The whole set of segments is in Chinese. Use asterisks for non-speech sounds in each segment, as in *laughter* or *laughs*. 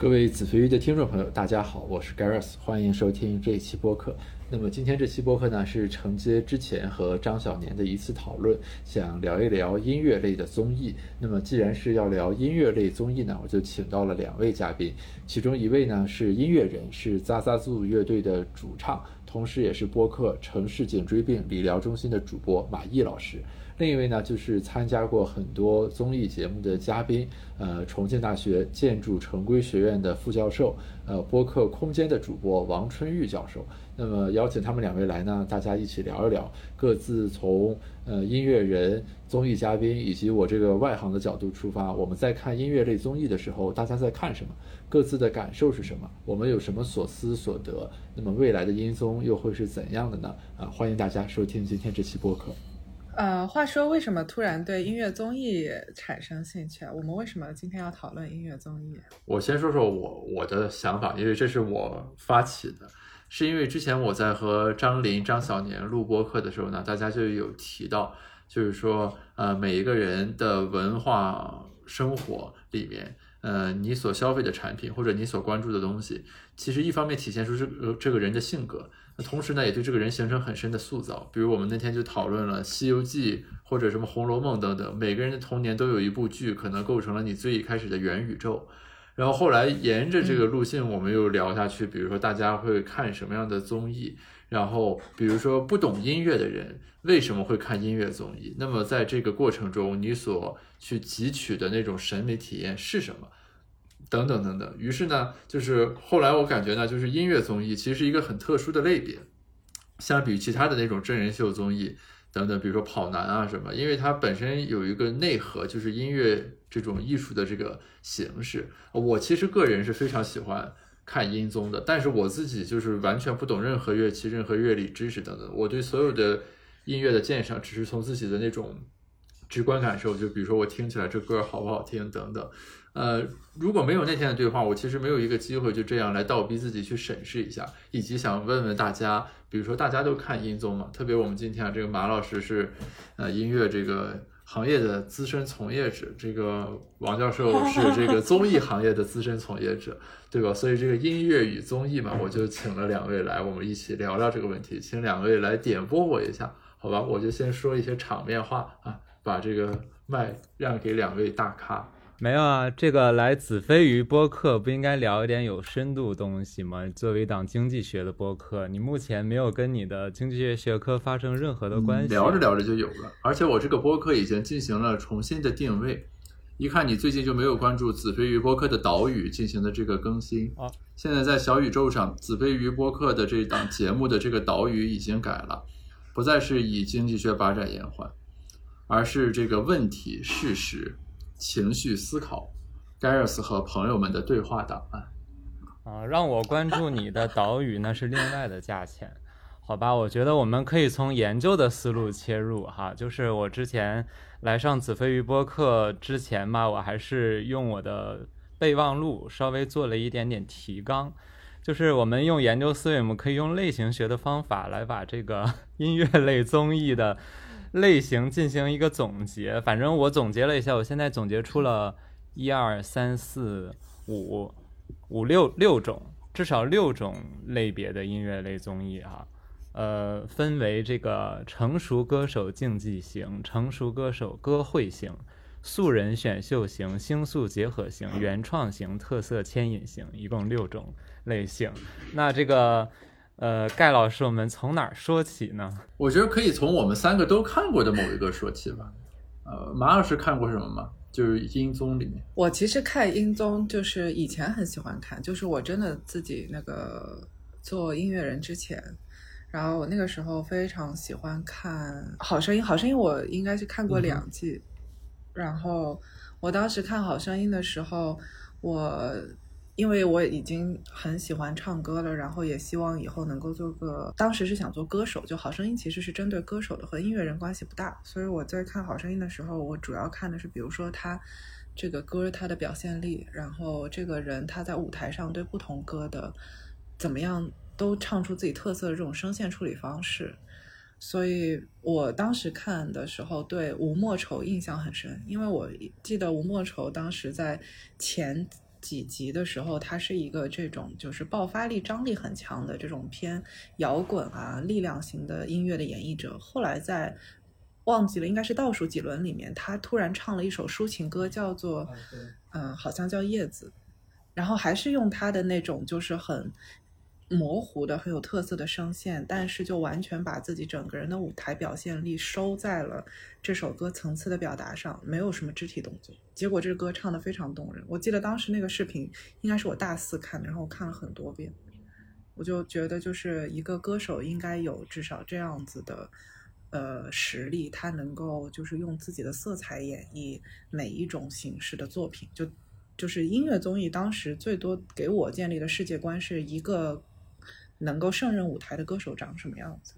各位子非鱼的听众朋友，大家好，我是 Gareth，欢迎收听这一期播客。那么今天这期播客呢，是承接之前和张小年的一次讨论，想聊一聊音乐类的综艺。那么既然是要聊音乐类综艺呢，我就请到了两位嘉宾，其中一位呢是音乐人，是 ZaZaZu 乐队的主唱，同时也是播客《城市颈椎病理疗中心》的主播马毅老师。另一位呢，就是参加过很多综艺节目的嘉宾，呃，重庆大学建筑城规学院的副教授，呃，播客空间的主播王春玉教授。那么邀请他们两位来呢，大家一起聊一聊，各自从呃音乐人、综艺嘉宾以及我这个外行的角度出发，我们在看音乐类综艺的时候，大家在看什么？各自的感受是什么？我们有什么所思所得？那么未来的音综又会是怎样的呢？啊，欢迎大家收听今天这期播客。呃，话说为什么突然对音乐综艺产生兴趣？我们为什么今天要讨论音乐综艺？我先说说我我的想法，因为这是我发起的，是因为之前我在和张琳、张小年录播课的时候呢，大家就有提到，就是说，呃，每一个人的文化生活里面，呃，你所消费的产品或者你所关注的东西，其实一方面体现出这个这个人的性格。同时呢，也对这个人形成很深的塑造。比如我们那天就讨论了《西游记》或者什么《红楼梦》等等，每个人的童年都有一部剧，可能构成了你最一开始的元宇宙。然后后来沿着这个路线，我们又聊下去。比如说大家会看什么样的综艺？然后比如说不懂音乐的人为什么会看音乐综艺？那么在这个过程中，你所去汲取的那种审美体验是什么？等等等等，于是呢，就是后来我感觉呢，就是音乐综艺其实是一个很特殊的类别，相比于其他的那种真人秀综艺等等，比如说跑男啊什么，因为它本身有一个内核，就是音乐这种艺术的这个形式。我其实个人是非常喜欢看音综的，但是我自己就是完全不懂任何乐器、任何乐理知识等等，我对所有的音乐的鉴赏只是从自己的那种直观感受，就比如说我听起来这歌好不好听等等。呃，如果没有那天的对话，我其实没有一个机会就这样来倒逼自己去审视一下，以及想问问大家，比如说大家都看音综嘛？特别我们今天啊，这个马老师是呃音乐这个行业的资深从业者，这个王教授是 *laughs* 这个综艺行业的资深从业者，对吧？所以这个音乐与综艺嘛，我就请了两位来，我们一起聊聊这个问题，请两位来点拨我一下，好吧？我就先说一些场面话啊，把这个麦让给两位大咖。没有啊，这个来子非鱼播客不应该聊一点有深度东西吗？作为一档经济学的播客，你目前没有跟你的经济学学科发生任何的关系。聊着聊着就有了，而且我这个播客已经进行了重新的定位。一看你最近就没有关注子非鱼播客的岛屿进行的这个更新啊。现在在小宇宙上，子非鱼播客的这档节目的这个岛屿已经改了，不再是以经济学发展延缓，而是这个问题事实。情绪思考，Gareth 和朋友们的对话档案。啊，让我关注你的岛屿，那是另外的价钱，好吧？我觉得我们可以从研究的思路切入哈，就是我之前来上子飞鱼播客之前吧，我还是用我的备忘录稍微做了一点点提纲，就是我们用研究思维，我们可以用类型学的方法来把这个 *laughs* 音乐类综艺的。类型进行一个总结，反正我总结了一下，我现在总结出了一二三四五五六六种，至少六种类别的音乐类综艺哈，呃，分为这个成熟歌手竞技型、成熟歌手歌会型、素人选秀型、星宿结合型、原创型、特色牵引型，一共六种类型。那这个。呃，盖老师，我们从哪儿说起呢？我觉得可以从我们三个都看过的某一个说起吧。呃，马老师看过什么吗？就是音综里面。我其实看音综，就是以前很喜欢看，就是我真的自己那个做音乐人之前，然后我那个时候非常喜欢看《好声音》。《好声音》我应该是看过两季，然后我当时看《好声音》的时候，我。因为我已经很喜欢唱歌了，然后也希望以后能够做个。当时是想做歌手，就好声音其实是针对歌手的，和音乐人关系不大。所以我在看好声音的时候，我主要看的是，比如说他这个歌他的表现力，然后这个人他在舞台上对不同歌的怎么样都唱出自己特色的这种声线处理方式。所以我当时看的时候，对吴莫愁印象很深，因为我记得吴莫愁当时在前。几集的时候，他是一个这种就是爆发力、张力很强的这种偏摇滚啊、力量型的音乐的演绎者。后来在忘记了，应该是倒数几轮里面，他突然唱了一首抒情歌，叫做嗯，好像叫《叶子》，然后还是用他的那种就是很。模糊的很有特色的声线，但是就完全把自己整个人的舞台表现力收在了这首歌层次的表达上，没有什么肢体动作。结果这歌唱的非常动人。我记得当时那个视频应该是我大四看的，然后我看了很多遍。我就觉得，就是一个歌手应该有至少这样子的呃实力，他能够就是用自己的色彩演绎每一种形式的作品。就就是音乐综艺当时最多给我建立的世界观是一个。能够胜任舞台的歌手长什么样子？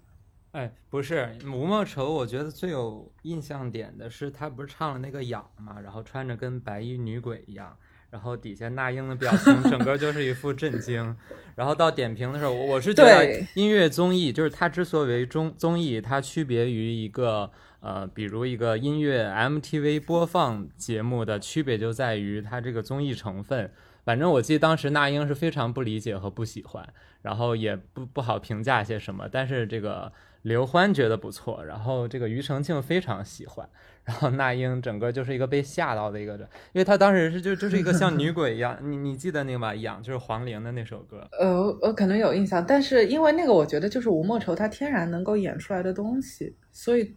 哎，不是吴莫愁，我觉得最有印象点的是他不是唱了那个《痒》嘛，然后穿着跟白衣女鬼一样，然后底下那英的表情整个就是一副震惊。然后到点评的时候，我是觉得音乐综艺就是它之所以为综综艺，它区别于一个呃，比如一个音乐 MTV 播放节目的区别就在于它这个综艺成分。反正我记得当时那英是非常不理解和不喜欢，然后也不不好评价些什么。但是这个刘欢觉得不错，然后这个庾澄庆非常喜欢，然后那英整个就是一个被吓到的一个人，因为他当时是就就是一个像女鬼一样。你你记得那个吧？痒就是黄龄的那首歌。呃，我可能有印象，但是因为那个我觉得就是吴莫愁他天然能够演出来的东西，所以。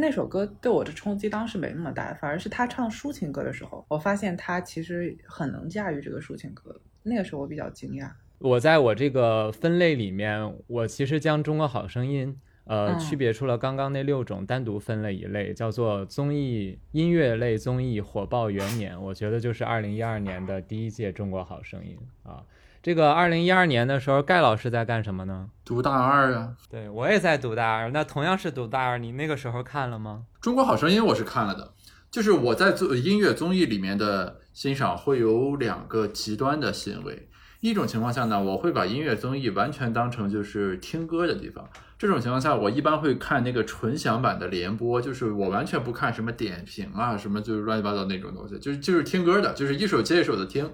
那首歌对我的冲击当时没那么大，反而是他唱抒情歌的时候，我发现他其实很能驾驭这个抒情歌。那个时候我比较惊讶。我在我这个分类里面，我其实将《中国好声音》呃区别出了刚刚那六种，单独分了一类，叫做综艺音乐类综艺火爆元年。我觉得就是二零一二年的第一届《中国好声音》啊。这个二零一二年的时候，盖老师在干什么呢？读大二啊。对，我也在读大二。那同样是读大二，你那个时候看了吗？中国好声音我是看了的，就是我在做音乐综艺里面的欣赏会有两个极端的行为。一种情况下呢，我会把音乐综艺完全当成就是听歌的地方。这种情况下，我一般会看那个纯享版的联播，就是我完全不看什么点评啊，什么就是乱七八糟那种东西，就是就是听歌的，就是一首接一首的听。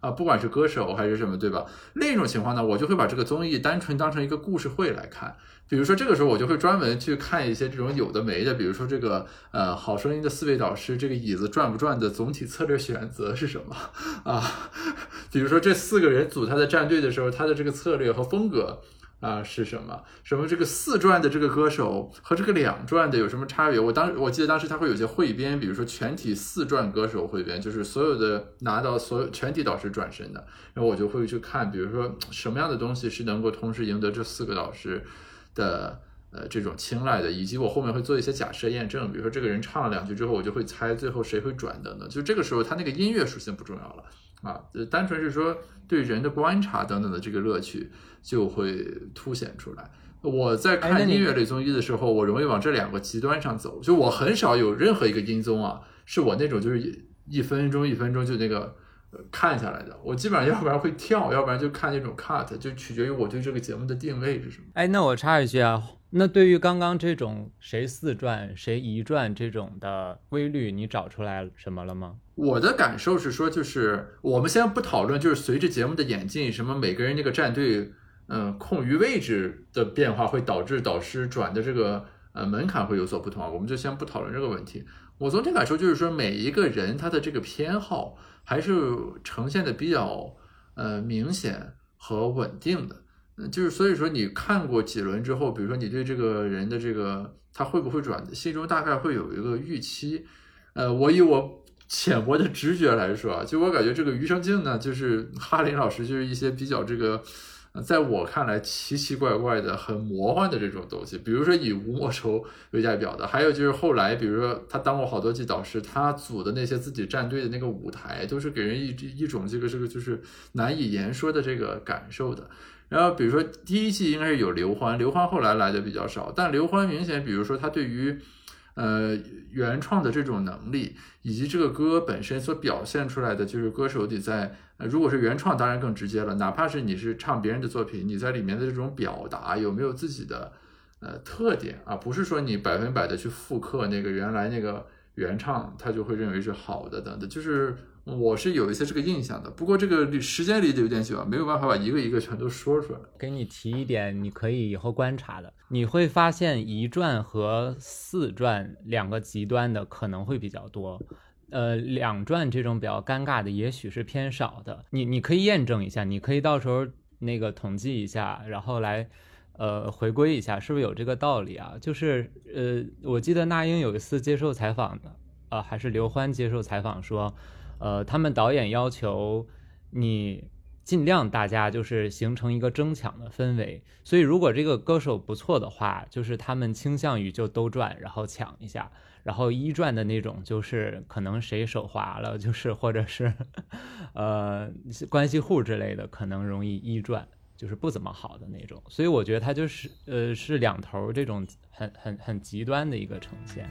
啊，不管是歌手还是什么，对吧？另一种情况呢，我就会把这个综艺单纯当成一个故事会来看。比如说这个时候，我就会专门去看一些这种有的没的，比如说这个呃，好声音的四位导师，这个椅子转不转的总体策略选择是什么啊？*laughs* 比如说这四个人组他的战队的时候，他的这个策略和风格。啊，是什么？什么这个四转的这个歌手和这个两转的有什么差别？我当我记得当时他会有些汇编，比如说全体四转歌手汇编，就是所有的拿到所有全体导师转身的，然后我就会去看，比如说什么样的东西是能够同时赢得这四个导师的呃这种青睐的，以及我后面会做一些假设验证，比如说这个人唱了两句之后，我就会猜最后谁会转等等，就这个时候他那个音乐属性不重要了。啊，单纯是说对人的观察等等的这个乐趣就会凸显出来。我在看音乐类综艺的时候，我容易往这两个极端上走，就我很少有任何一个音综啊，是我那种就是一分钟一分钟就那个看下来的。我基本上要不然会跳，要不然就看那种 cut，就取决于我对这个节目的定位是什么。哎，那我插一句啊。那对于刚刚这种谁四转谁一转这种的规律，你找出来什么了吗？我的感受是说，就是我们先不讨论，就是随着节目的演进，什么每个人那个战队，嗯，空余位置的变化会导致导师转的这个呃门槛会有所不同啊，我们就先不讨论这个问题。我总体感受就是说，每一个人他的这个偏好还是呈现的比较呃明显和稳定的。就是所以说，你看过几轮之后，比如说你对这个人的这个他会不会转，心中大概会有一个预期。呃，我以我浅薄的直觉来说啊，就我感觉这个余生静呢，就是哈林老师，就是一些比较这个，在我看来奇奇怪怪的、很魔幻的这种东西。比如说以吴莫愁为代表的，还有就是后来，比如说他当过好多季导师，他组的那些自己战队的那个舞台，都是给人一一种这个这个就是难以言说的这个感受的。然后比如说第一季应该是有刘欢，刘欢后来来的比较少，但刘欢明显，比如说他对于，呃原创的这种能力，以及这个歌本身所表现出来的，就是歌手得在，如果是原创当然更直接了，哪怕是你是唱别人的作品，你在里面的这种表达有没有自己的呃特点啊？不是说你百分百的去复刻那个原来那个原唱，他就会认为是好的等等，就是。我是有一些这个印象的，不过这个时间离得有点久，没有办法把一个一个全都说出来。给你提一点，你可以以后观察的，你会发现一传和四传两个极端的可能会比较多，呃，两传这种比较尴尬的也许是偏少的。你你可以验证一下，你可以到时候那个统计一下，然后来呃回归一下，是不是有这个道理啊？就是呃，我记得那英有一次接受采访的，呃，还是刘欢接受采访说。呃，他们导演要求你尽量大家就是形成一个争抢的氛围，所以如果这个歌手不错的话，就是他们倾向于就都转，然后抢一下，然后一转的那种就是可能谁手滑了，就是或者是呃关系户之类的，可能容易一转，就是不怎么好的那种。所以我觉得它就是呃是两头这种很很很极端的一个呈现。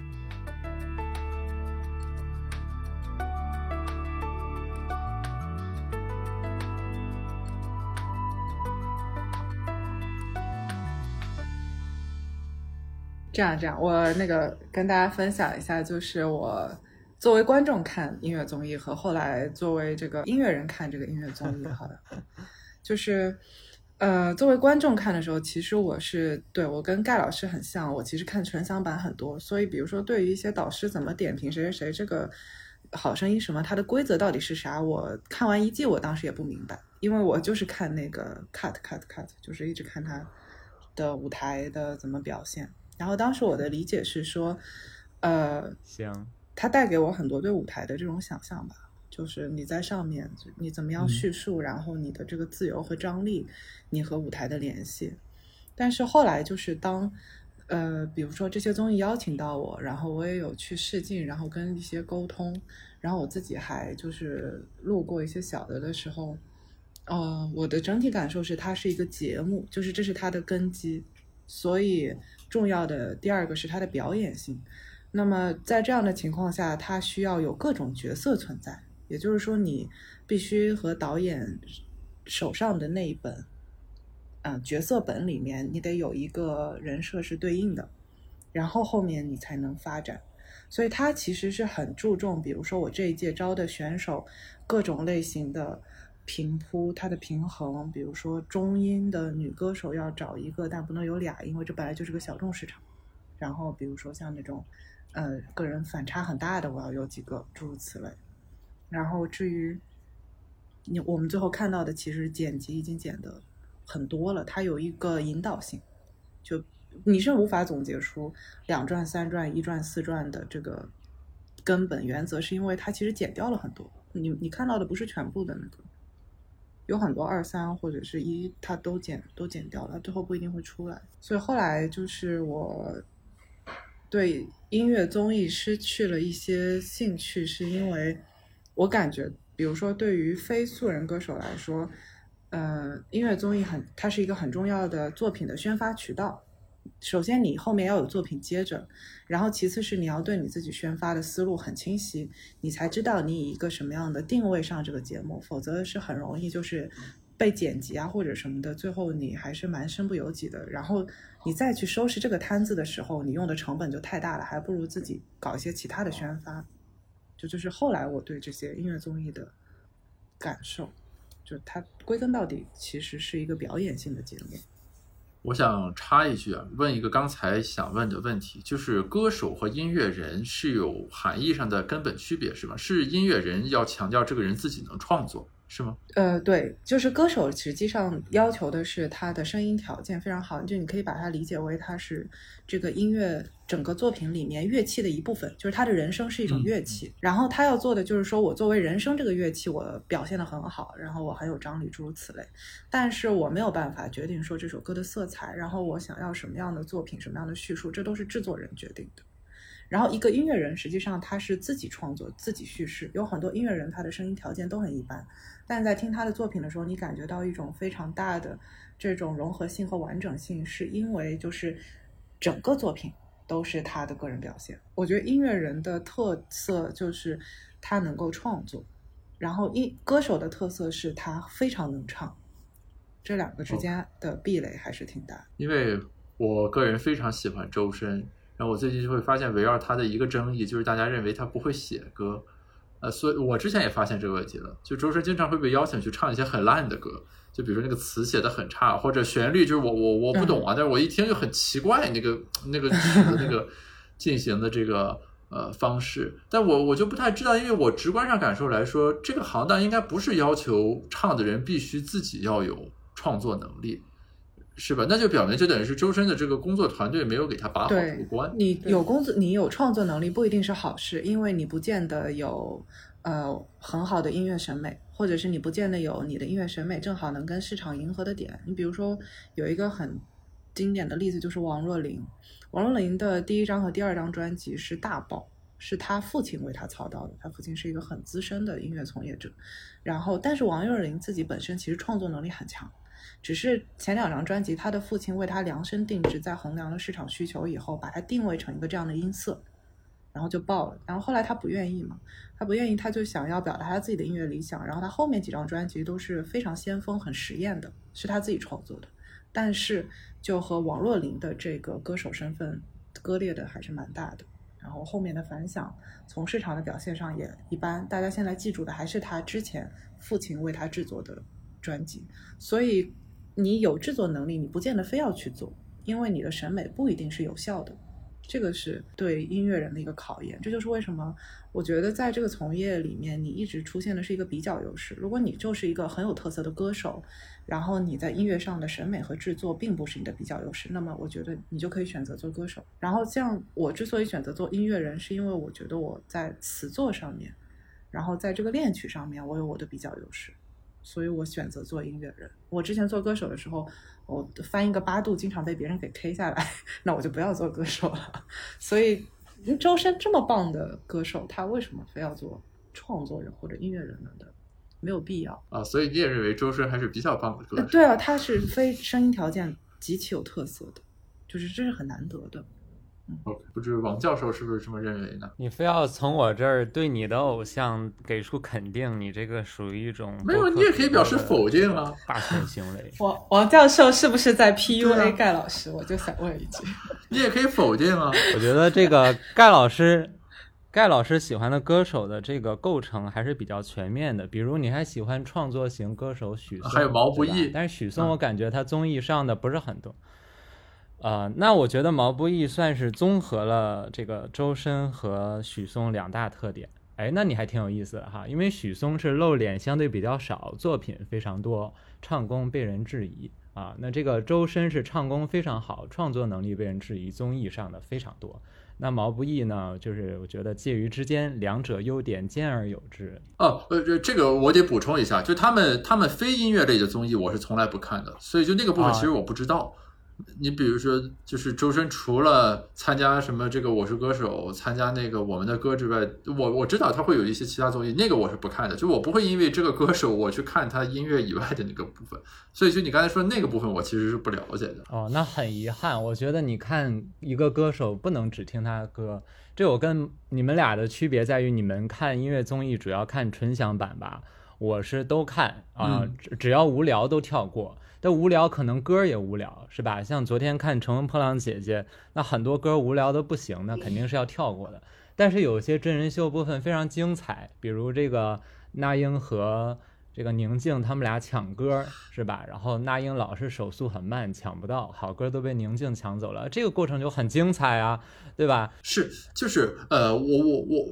这样这样，我那个跟大家分享一下，就是我作为观众看音乐综艺和后来作为这个音乐人看这个音乐综艺，好的，*laughs* 就是呃，作为观众看的时候，其实我是对我跟盖老师很像，我其实看纯享版很多，所以比如说对于一些导师怎么点评谁谁谁这个好声音什么，它的规则到底是啥，我看完一季我当时也不明白，因为我就是看那个 cut cut cut，就是一直看他的舞台的怎么表现。然后当时我的理解是说，呃，行，它带给我很多对舞台的这种想象吧，就是你在上面，你怎么样叙述，然后你的这个自由和张力，你和舞台的联系。但是后来就是当，呃，比如说这些综艺邀请到我，然后我也有去试镜，然后跟一些沟通，然后我自己还就是录过一些小的的时候，呃，我的整体感受是它是一个节目，就是这是它的根基，所以。重要的第二个是它的表演性，那么在这样的情况下，它需要有各种角色存在，也就是说，你必须和导演手上的那一本，嗯，角色本里面，你得有一个人设是对应的，然后后面你才能发展。所以它其实是很注重，比如说我这一届招的选手，各种类型的。平铺它的平衡，比如说中音的女歌手要找一个，但不能有俩，因为这本来就是个小众市场。然后比如说像那种，呃，个人反差很大的，我要有几个，诸如此类。然后至于你，我们最后看到的，其实剪辑已经剪的很多了，它有一个引导性，就你是无法总结出两转、三转、一转、四转的这个根本原则，是因为它其实剪掉了很多，你你看到的不是全部的那个。有很多二三或者是一，它都剪都剪掉了，最后不一定会出来。所以后来就是我对音乐综艺失去了一些兴趣，是因为我感觉，比如说对于非素人歌手来说，呃，音乐综艺很，它是一个很重要的作品的宣发渠道。首先，你后面要有作品接着，然后其次是你要对你自己宣发的思路很清晰，你才知道你以一个什么样的定位上这个节目，否则是很容易就是被剪辑啊或者什么的，最后你还是蛮身不由己的。然后你再去收拾这个摊子的时候，你用的成本就太大了，还不如自己搞一些其他的宣发。就就是后来我对这些音乐综艺的感受，就它归根到底其实是一个表演性的节目。我想插一句啊，问一个刚才想问的问题，就是歌手和音乐人是有含义上的根本区别是吗？是音乐人要强调这个人自己能创作？是吗？呃，对，就是歌手实际上要求的是他的声音条件非常好，就你可以把它理解为他是这个音乐整个作品里面乐器的一部分，就是他的人声是一种乐器。然后他要做的就是说我作为人声这个乐器，我表现的很好，然后我很有张力，诸如此类。但是我没有办法决定说这首歌的色彩，然后我想要什么样的作品，什么样的叙述，这都是制作人决定的。然后一个音乐人实际上他是自己创作、自己叙事，有很多音乐人他的声音条件都很一般。但在听他的作品的时候，你感觉到一种非常大的这种融合性和完整性，是因为就是整个作品都是他的个人表现。我觉得音乐人的特色就是他能够创作，然后音歌手的特色是他非常能唱，这两个之间的壁垒还是挺大。因为我个人非常喜欢周深，然后我最近就会发现围绕他的一个争议，就是大家认为他不会写歌。呃，所以我之前也发现这个问题了，就周深经常会被邀请去唱一些很烂的歌，就比如说那个词写的很差，或者旋律就是我我我不懂啊，但是我一听就很奇怪，那个那个曲子那个 *laughs* 进行的这个呃方式，但我我就不太知道，因为我直观上感受来说，这个行当应该不是要求唱的人必须自己要有创作能力。是吧？那就表明就等于是周深的这个工作团队没有给他把好这个关。你有工作，你有创作能力不一定是好事，因为你不见得有呃很好的音乐审美，或者是你不见得有你的音乐审美正好能跟市场迎合的点。你比如说有一个很经典的例子就是王若琳，王若琳的第一张和第二张专辑是大爆，是他父亲为他操刀的，他父亲是一个很资深的音乐从业者。然后，但是王若琳自己本身其实创作能力很强。只是前两张专辑，他的父亲为他量身定制，在衡量了市场需求以后，把它定位成一个这样的音色，然后就爆了。然后后来他不愿意嘛，他不愿意，他就想要表达他自己的音乐理想。然后他后面几张专辑都是非常先锋、很实验的，是他自己创作的。但是就和王若琳的这个歌手身份割裂的还是蛮大的。然后后面的反响，从市场的表现上也一般。大家现在记住的还是他之前父亲为他制作的专辑，所以。你有制作能力，你不见得非要去做，因为你的审美不一定是有效的，这个是对音乐人的一个考验。这就是为什么我觉得在这个从业里面，你一直出现的是一个比较优势。如果你就是一个很有特色的歌手，然后你在音乐上的审美和制作并不是你的比较优势，那么我觉得你就可以选择做歌手。然后像我之所以选择做音乐人，是因为我觉得我在词作上面，然后在这个练曲上面，我有我的比较优势。所以我选择做音乐人。我之前做歌手的时候，我翻一个八度，经常被别人给 K 下来，*laughs* 那我就不要做歌手了。所以周深这么棒的歌手，他为什么非要做创作人或者音乐人呢？的没有必要啊。所以你也认为周深还是比较棒的歌手？对啊，他是非声音条件极其有特色的，就是这是很难得的。不知王教授是不是这么认为呢？你非要从我这儿对你的偶像给出肯定，你这个属于一种没有，你也可以表示否定啊，霸权行为。*laughs* 王王教授是不是在 PUA 盖老师？我就想问一句，你也可以否定啊。*laughs* 我觉得这个盖老师，盖老师喜欢的歌手的这个构成还是比较全面的。比如你还喜欢创作型歌手许嵩，还有毛不易，但是许嵩我感觉他综艺上的不是很多。呃，那我觉得毛不易算是综合了这个周深和许嵩两大特点。哎，那你还挺有意思的哈，因为许嵩是露脸相对比较少，作品非常多，唱功被人质疑啊。那这个周深是唱功非常好，创作能力被人质疑，综艺上的非常多。那毛不易呢，就是我觉得介于之间，两者优点兼而有之。哦，呃，这这个我得补充一下，就他们他们非音乐类的综艺，我是从来不看的，所以就那个部分其实我不知道。你比如说，就是周深除了参加什么这个《我是歌手》，参加那个《我们的歌》之外，我我知道他会有一些其他综艺，那个我是不看的，就我不会因为这个歌手我去看他音乐以外的那个部分。所以就你刚才说那个部分，我其实是不了解的。哦，那很遗憾，我觉得你看一个歌手不能只听他的歌，这我跟你们俩的区别在于，你们看音乐综艺主要看纯享版吧，我是都看啊，只只要无聊都跳过。但无聊，可能歌也无聊，是吧？像昨天看《乘风破浪姐姐》，那很多歌无聊的不行，那肯定是要跳过的。但是有些真人秀部分非常精彩，比如这个那英和这个宁静他们俩抢歌，是吧？然后那英老是手速很慢，抢不到，好歌都被宁静抢走了，这个过程就很精彩啊，对吧？是，就是呃，我我我，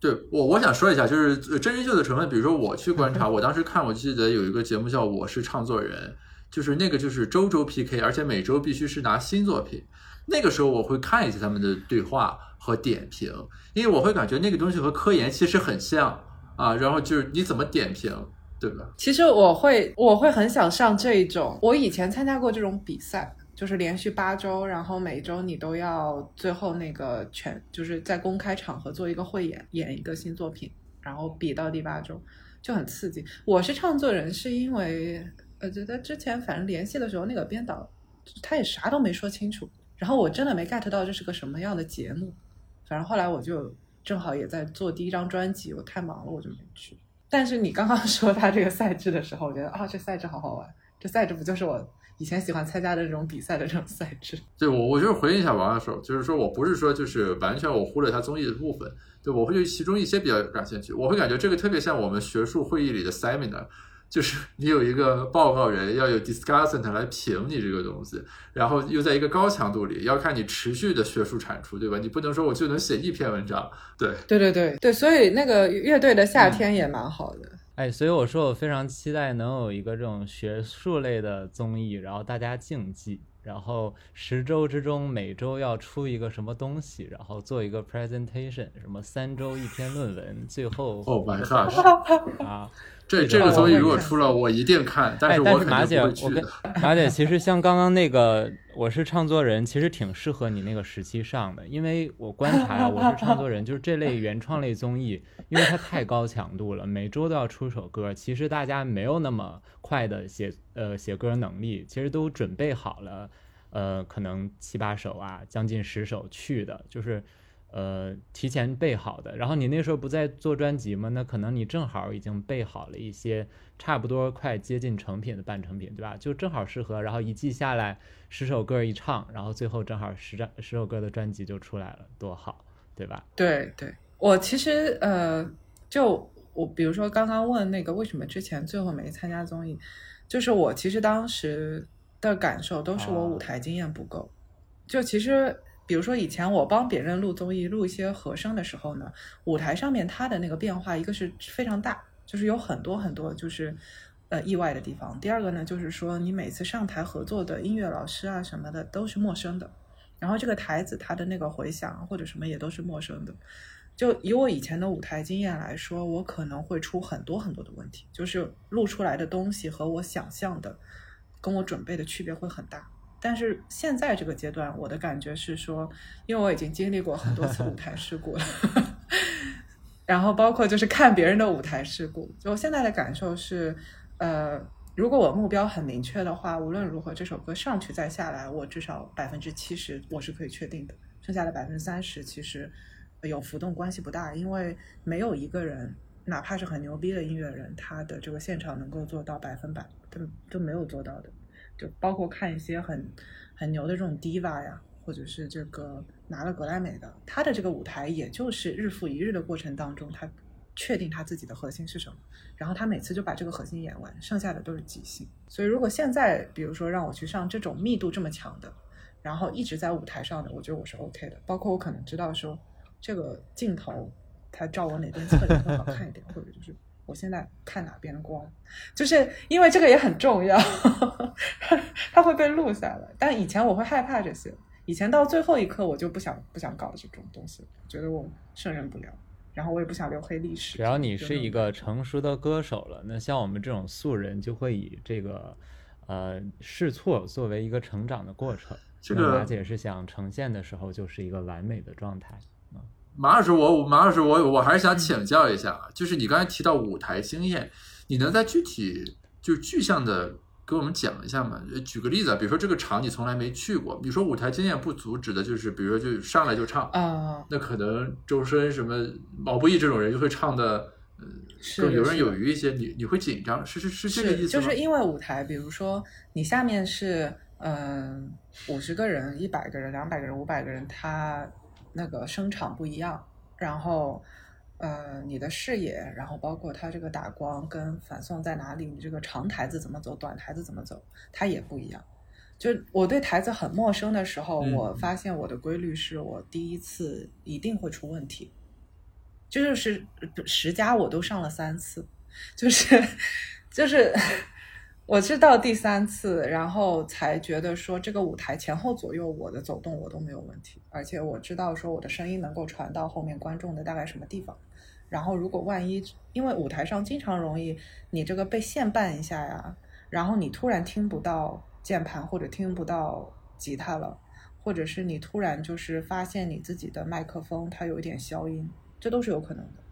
对我我想说一下，就是真人秀的成分，比如说我去观察，*laughs* 我当时看，我记得有一个节目叫《我是唱作人》。就是那个，就是周周 PK，而且每周必须是拿新作品。那个时候我会看一下他们的对话和点评，因为我会感觉那个东西和科研其实很像啊。然后就是你怎么点评，对吧？其实我会，我会很想上这种。我以前参加过这种比赛，就是连续八周，然后每周你都要最后那个全，就是在公开场合做一个汇演，演一个新作品，然后比到第八周就很刺激。我是唱作人，是因为。我，觉得之前反正联系的时候，那个编导他也啥都没说清楚，然后我真的没 get 到这是个什么样的节目。反正后来我就正好也在做第一张专辑，我太忙了，我就没去。但是你刚刚 *laughs* 说他这个赛制的时候，我觉得啊，这赛制好好玩，这赛制不就是我以前喜欢参加的这种比赛的这种赛制。对我，我就是回应一下王教授，就是说我不是说就是完全我忽略他综艺的部分，对我会对其中一些比较感兴趣，我会感觉这个特别像我们学术会议里的 seminar。就是你有一个报告人，要有 discussant 来评你这个东西，然后又在一个高强度里，要看你持续的学术产出，对吧？你不能说我就能写一篇文章，对，对对对对，所以那个乐队的夏天也蛮好的。哎，所以我说我非常期待能有一个这种学术类的综艺，然后大家竞技，然后十周之中每周要出一个什么东西，然后做一个 presentation，什么三周一篇论文，最后 Oh my god 啊。这这个综艺如果出了，我一定看，但是我肯定不会去的。*laughs* 马姐，其实像刚刚那个，我是唱作人，其实挺适合你那个时期上的，因为我观察，我是唱作人，就是这类原创类综艺，因为它太高强度了，每周都要出首歌，其实大家没有那么快的写呃写歌能力，其实都准备好了，呃，可能七八首啊，将近十首去的，就是。呃，提前备好的，然后你那时候不在做专辑吗？那可能你正好已经备好了一些差不多快接近成品的半成品，对吧？就正好适合，然后一季下来十首歌一唱，然后最后正好十张十首歌的专辑就出来了，多好，对吧？对对，我其实呃，就我比如说刚刚问那个为什么之前最后没参加综艺，就是我其实当时的感受都是我舞台经验不够，就其实。比如说以前我帮别人录综艺、录一些和声的时候呢，舞台上面它的那个变化，一个是非常大，就是有很多很多就是呃意外的地方。第二个呢，就是说你每次上台合作的音乐老师啊什么的都是陌生的，然后这个台子它的那个回响或者什么也都是陌生的。就以我以前的舞台经验来说，我可能会出很多很多的问题，就是录出来的东西和我想象的、跟我准备的区别会很大。但是现在这个阶段，我的感觉是说，因为我已经经历过很多次舞台事故了，*laughs* 然后包括就是看别人的舞台事故，就现在的感受是，呃，如果我目标很明确的话，无论如何这首歌上去再下来，我至少百分之七十我是可以确定的，剩下的百分之三十其实有浮动关系不大，因为没有一个人，哪怕是很牛逼的音乐人，他的这个现场能够做到百分百，都都没有做到的。就包括看一些很很牛的这种 diva 呀，或者是这个拿了格莱美的，他的这个舞台也就是日复一日的过程当中，他确定他自己的核心是什么，然后他每次就把这个核心演完，剩下的都是即兴。所以如果现在比如说让我去上这种密度这么强的，然后一直在舞台上的，我觉得我是 OK 的。包括我可能知道说这个镜头它照我哪边侧脸更好看一点，或者就是。我现在看哪边的光，就是因为这个也很重要，它会被录下来。但以前我会害怕这些，以前到最后一刻我就不想不想搞这种东西，觉得我胜任不了，然后我也不想留黑历史。只要你是一个成熟的歌手了，那像我们这种素人就会以这个呃试错作为一个成长的过程。这个马姐是想呈现的时候就是一个完美的状态。马老师，我马老师，我我还是想请教一下，就是你刚才提到舞台经验，你能在具体就具象的给我们讲一下嘛？举个例子啊，比如说这个场你从来没去过，比如说舞台经验不足，指的就是比如说就上来就唱啊，那可能周深什么毛不易这种人就会唱的，嗯，更游刃有余一些，你你会紧张，是是是这个意思就是因为舞台，比如说你下面是嗯五十个人、一百个人、两百个人、五百个人，他。那个声场不一样，然后，呃，你的视野，然后包括它这个打光跟反送在哪里，你这个长台子怎么走，短台子怎么走，它也不一样。就我对台子很陌生的时候，我发现我的规律是我第一次一定会出问题，就是十家我都上了三次，就是就是。我是到第三次，然后才觉得说这个舞台前后左右我的走动我都没有问题，而且我知道说我的声音能够传到后面观众的大概什么地方。然后如果万一因为舞台上经常容易你这个被线绊一下呀，然后你突然听不到键盘或者听不到吉他了，或者是你突然就是发现你自己的麦克风它有一点消音，这都是有可能的。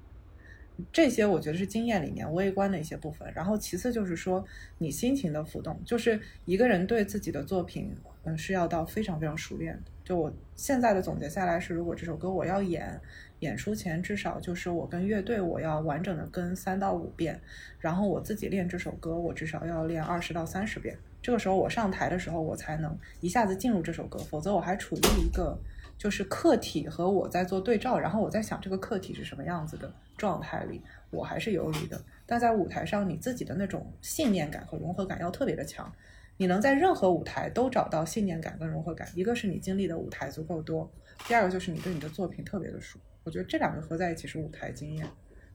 这些我觉得是经验里面微观的一些部分，然后其次就是说你心情的浮动，就是一个人对自己的作品，嗯，是要到非常非常熟练的。就我现在的总结下来是，如果这首歌我要演，演出前至少就是我跟乐队我要完整的跟三到五遍，然后我自己练这首歌，我至少要练二十到三十遍，这个时候我上台的时候，我才能一下子进入这首歌，否则我还处于一个就是客体和我在做对照，然后我在想这个客体是什么样子的。状态里，我还是游离的。但在舞台上，你自己的那种信念感和融合感要特别的强，你能在任何舞台都找到信念感跟融合感。一个是你经历的舞台足够多，第二个就是你对你的作品特别的熟。我觉得这两个合在一起是舞台经验。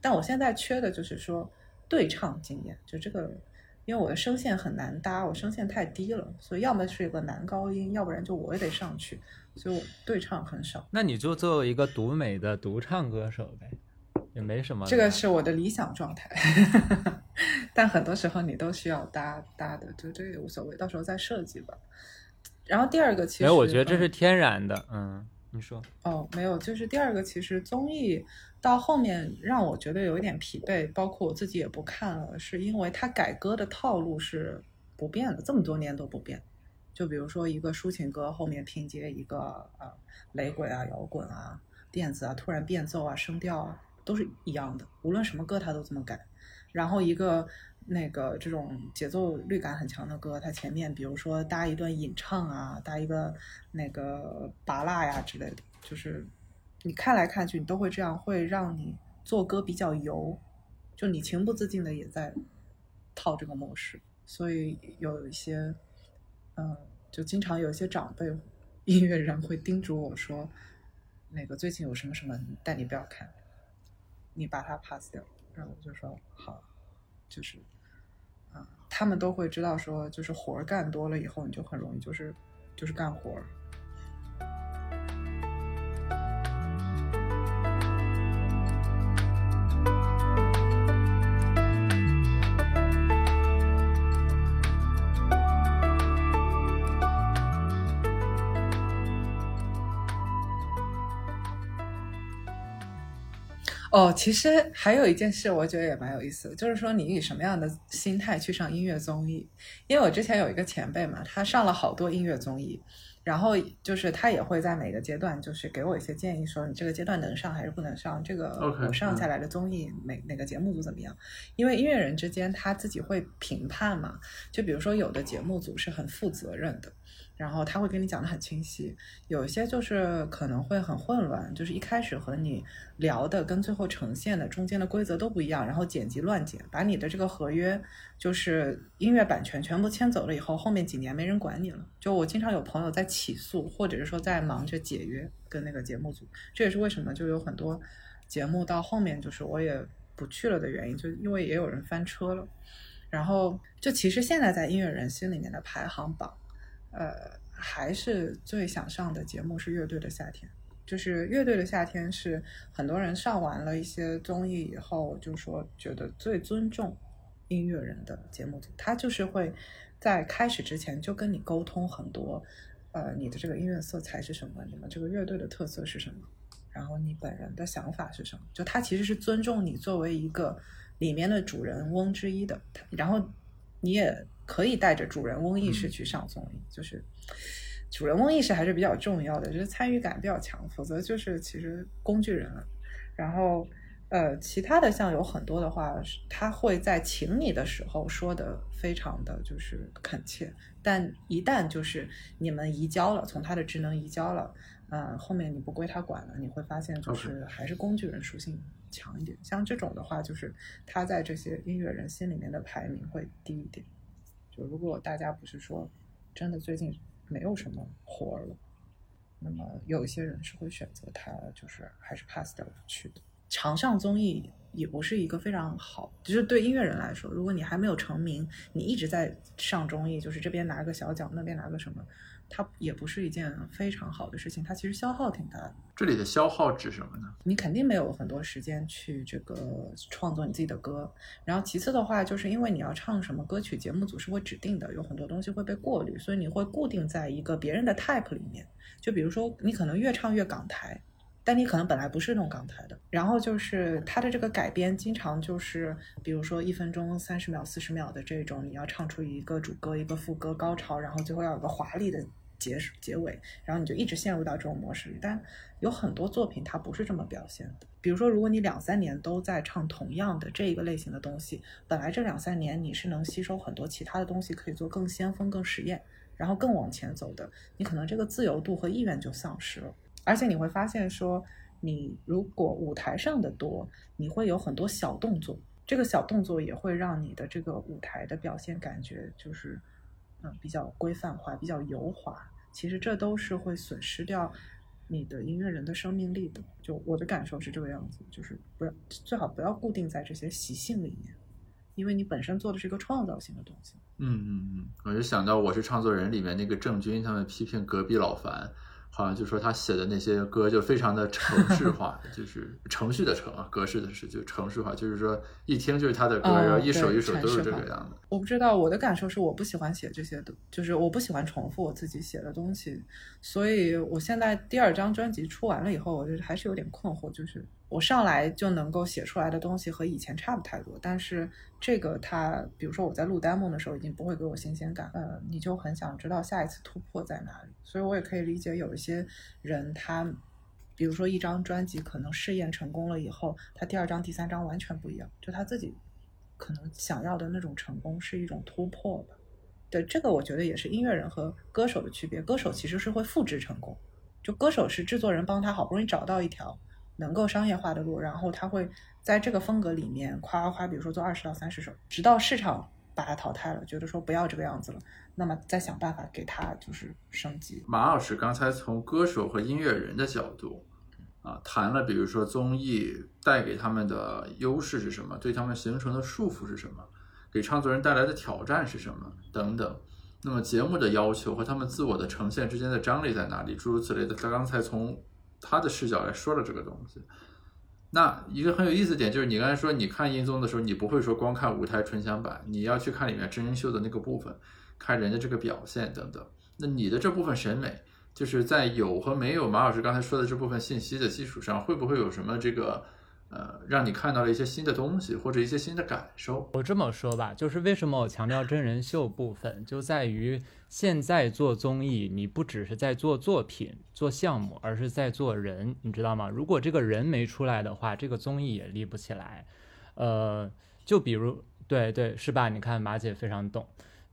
但我现在缺的就是说对唱经验，就这个。因为我的声线很难搭，我声线太低了，所以要么是一个男高音，要不然就我也得上去，所以我对唱很少。那你就作为一个独美的独唱歌手呗，也没什么。这个是我的理想状态，*laughs* 但很多时候你都需要搭搭的，就这也无所谓，到时候再设计吧。然后第二个其实，哎，我觉得这是天然的，嗯。你说哦，没有，就是第二个，其实综艺到后面让我觉得有一点疲惫，包括我自己也不看了，是因为它改歌的套路是不变的，这么多年都不变。就比如说一个抒情歌后面拼接一个呃雷鬼啊、摇滚啊、电子啊，突然变奏啊、声调啊都是一样的，无论什么歌它都这么改。然后一个。那个这种节奏律感很强的歌，它前面比如说搭一段引唱啊，搭一个那个拔蜡呀之类的，就是你看来看去你都会这样，会让你做歌比较油，就你情不自禁的也在套这个模式，所以有一些，嗯，就经常有一些长辈 *laughs* 音乐人会叮嘱我说，那个最近有什么什么，但你不要看，你把它 pass 掉，然后我就说好，就是。嗯他们都会知道，说就是活儿干多了以后，你就很容易就是就是干活儿。哦，其实还有一件事，我觉得也蛮有意思的，就是说你以什么样的心态去上音乐综艺？因为我之前有一个前辈嘛，他上了好多音乐综艺，然后就是他也会在每个阶段就是给我一些建议，说你这个阶段能上还是不能上，这个我上下来的综艺每哪个节目组怎么样？因为音乐人之间他自己会评判嘛，就比如说有的节目组是很负责任的。然后他会跟你讲的很清晰，有一些就是可能会很混乱，就是一开始和你聊的跟最后呈现的中间的规则都不一样，然后剪辑乱剪，把你的这个合约就是音乐版权全部签走了以后，后面几年没人管你了。就我经常有朋友在起诉，或者是说在忙着解约跟那个节目组，这也是为什么就有很多节目到后面就是我也不去了的原因，就因为也有人翻车了。然后就其实现在在音乐人心里面的排行榜。呃，还是最想上的节目是《乐队的夏天》，就是《乐队的夏天》是很多人上完了一些综艺以后，就说觉得最尊重音乐人的节目组，他就是会在开始之前就跟你沟通很多，呃，你的这个音乐色彩是什么，你们这个乐队的特色是什么，然后你本人的想法是什么，就他其实是尊重你作为一个里面的主人翁之一的，然后你也。可以带着主人翁意识去上综艺，就是主人翁意识还是比较重要的，就是参与感比较强，否则就是其实工具人了。然后，呃，其他的像有很多的话，他会在请你的时候说的非常的就是恳切，但一旦就是你们移交了，从他的职能移交了，嗯，后面你不归他管了，你会发现就是还是工具人属性强一点。像这种的话，就是他在这些音乐人心里面的排名会低一点。如果大家不是说真的最近没有什么活了，那么有一些人是会选择他，就是还是 pass 掉不去的。常上综艺也不是一个非常好，就是对音乐人来说，如果你还没有成名，你一直在上综艺，就是这边拿个小奖，那边拿个什么。它也不是一件非常好的事情，它其实消耗挺大的。这里的消耗指什么呢？你肯定没有很多时间去这个创作你自己的歌。然后其次的话，就是因为你要唱什么歌曲，节目组是会指定的，有很多东西会被过滤，所以你会固定在一个别人的 type 里面。就比如说，你可能越唱越港台。但你可能本来不是那种港台的，然后就是它的这个改编，经常就是，比如说一分钟三十秒、四十秒的这种，你要唱出一个主歌、一个副歌、高潮，然后最后要有个华丽的结结尾，然后你就一直陷入到这种模式里。但有很多作品它不是这么表现的。比如说，如果你两三年都在唱同样的这一个类型的东西，本来这两三年你是能吸收很多其他的东西，可以做更先锋、更实验，然后更往前走的，你可能这个自由度和意愿就丧失了。而且你会发现说，你如果舞台上的多，你会有很多小动作，这个小动作也会让你的这个舞台的表现感觉就是。嗯，比较规范化，比较油滑，其实这都是会损失掉你的音乐人的生命力的。就我的感受是这个样子，就是不要最好不要固定在这些习性里面，因为你本身做的是一个创造性的东西。嗯嗯嗯，我就想到我是创作人里面那个郑钧，他们批评隔壁老樊。好像就说他写的那些歌就非常的程式化，*laughs* 就是程序的程啊，格式的是就程式化，就是说一听就是他的歌，然后一首一首都是这个样子。我不知道，我的感受是我不喜欢写这些的，就是我不喜欢重复我自己写的东西，所以我现在第二张专辑出完了以后，我就还是有点困惑，就是。我上来就能够写出来的东西和以前差不太多，但是这个它，比如说我在录 demo 的时候，已经不会给我新鲜感，呃，你就很想知道下一次突破在哪里。所以我也可以理解有一些人，他比如说一张专辑可能试验成功了以后，他第二张、第三张完全不一样，就他自己可能想要的那种成功是一种突破吧。对，这个我觉得也是音乐人和歌手的区别。歌手其实是会复制成功，就歌手是制作人帮他好不容易找到一条。能够商业化的路，然后他会在这个风格里面夸夸夸，比如说做二十到三十首，直到市场把它淘汰了，觉得说不要这个样子了，那么再想办法给他就是升级。马老师刚才从歌手和音乐人的角度啊谈了，比如说综艺带给他们的优势是什么，对他们形成的束缚是什么，给创作人带来的挑战是什么等等。那么节目的要求和他们自我的呈现之间的张力在哪里？诸如此类的。他刚才从他的视角来说了这个东西，那一个很有意思点就是，你刚才说你看音综的时候，你不会说光看舞台纯享版，你要去看里面真人秀的那个部分，看人家这个表现等等。那你的这部分审美，就是在有和没有马老师刚才说的这部分信息的基础上，会不会有什么这个？呃，让你看到了一些新的东西，或者一些新的感受。我这么说吧，就是为什么我强调真人秀部分，就在于现在做综艺，你不只是在做作品、做项目，而是在做人，你知道吗？如果这个人没出来的话，这个综艺也立不起来。呃，就比如，对对，是吧？你看马姐非常懂。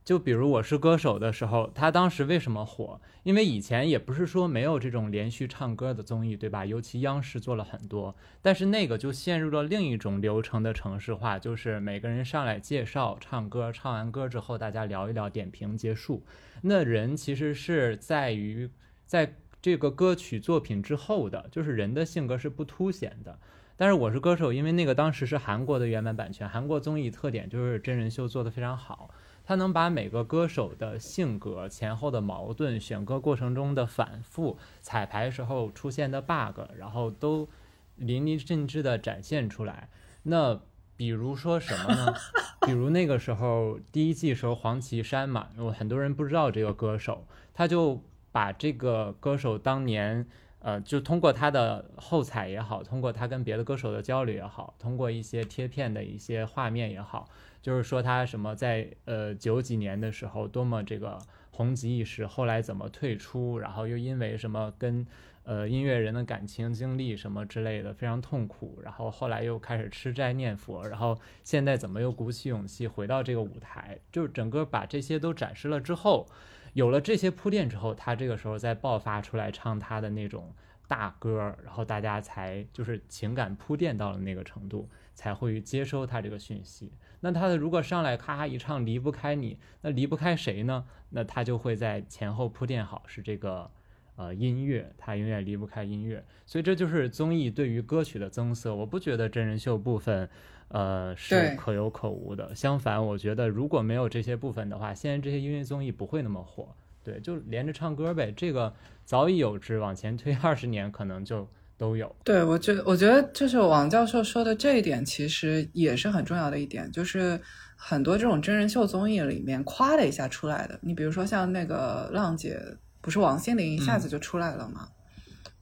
就比如我是歌手的时候，他当时为什么火？因为以前也不是说没有这种连续唱歌的综艺，对吧？尤其央视做了很多，但是那个就陷入了另一种流程的城市化，就是每个人上来介绍唱歌，唱完歌之后大家聊一聊，点评结束。那人其实是在于在这个歌曲作品之后的，就是人的性格是不凸显的。但是我是歌手，因为那个当时是韩国的原版版权，韩国综艺特点就是真人秀做得非常好。他能把每个歌手的性格、前后的矛盾、选歌过程中的反复、彩排时候出现的 bug，然后都淋漓尽致地展现出来。那比如说什么呢？*laughs* 比如那个时候第一季时候黄绮珊嘛，有很多人不知道这个歌手，他就把这个歌手当年，呃，就通过他的后采也好，通过他跟别的歌手的交流也好，通过一些贴片的一些画面也好。就是说他什么在呃九几年的时候多么这个红极一时，后来怎么退出，然后又因为什么跟呃音乐人的感情经历什么之类的非常痛苦，然后后来又开始吃斋念佛，然后现在怎么又鼓起勇气回到这个舞台，就是整个把这些都展示了之后，有了这些铺垫之后，他这个时候再爆发出来唱他的那种大歌，然后大家才就是情感铺垫到了那个程度，才会接收他这个讯息。那他的如果上来咔咔一唱离不开你，那离不开谁呢？那他就会在前后铺垫好是这个，呃音乐，他永远离不开音乐。所以这就是综艺对于歌曲的增色。我不觉得真人秀部分，呃是可有可无的。相反，我觉得如果没有这些部分的话，现在这些音乐综艺不会那么火。对，就连着唱歌呗，这个早已有之。往前推二十年，可能就。都有，对我觉得，我觉得就是王教授说的这一点，其实也是很重要的一点，就是很多这种真人秀综艺里面夸了一下出来的，你比如说像那个浪姐，不是王心凌一下子就出来了吗？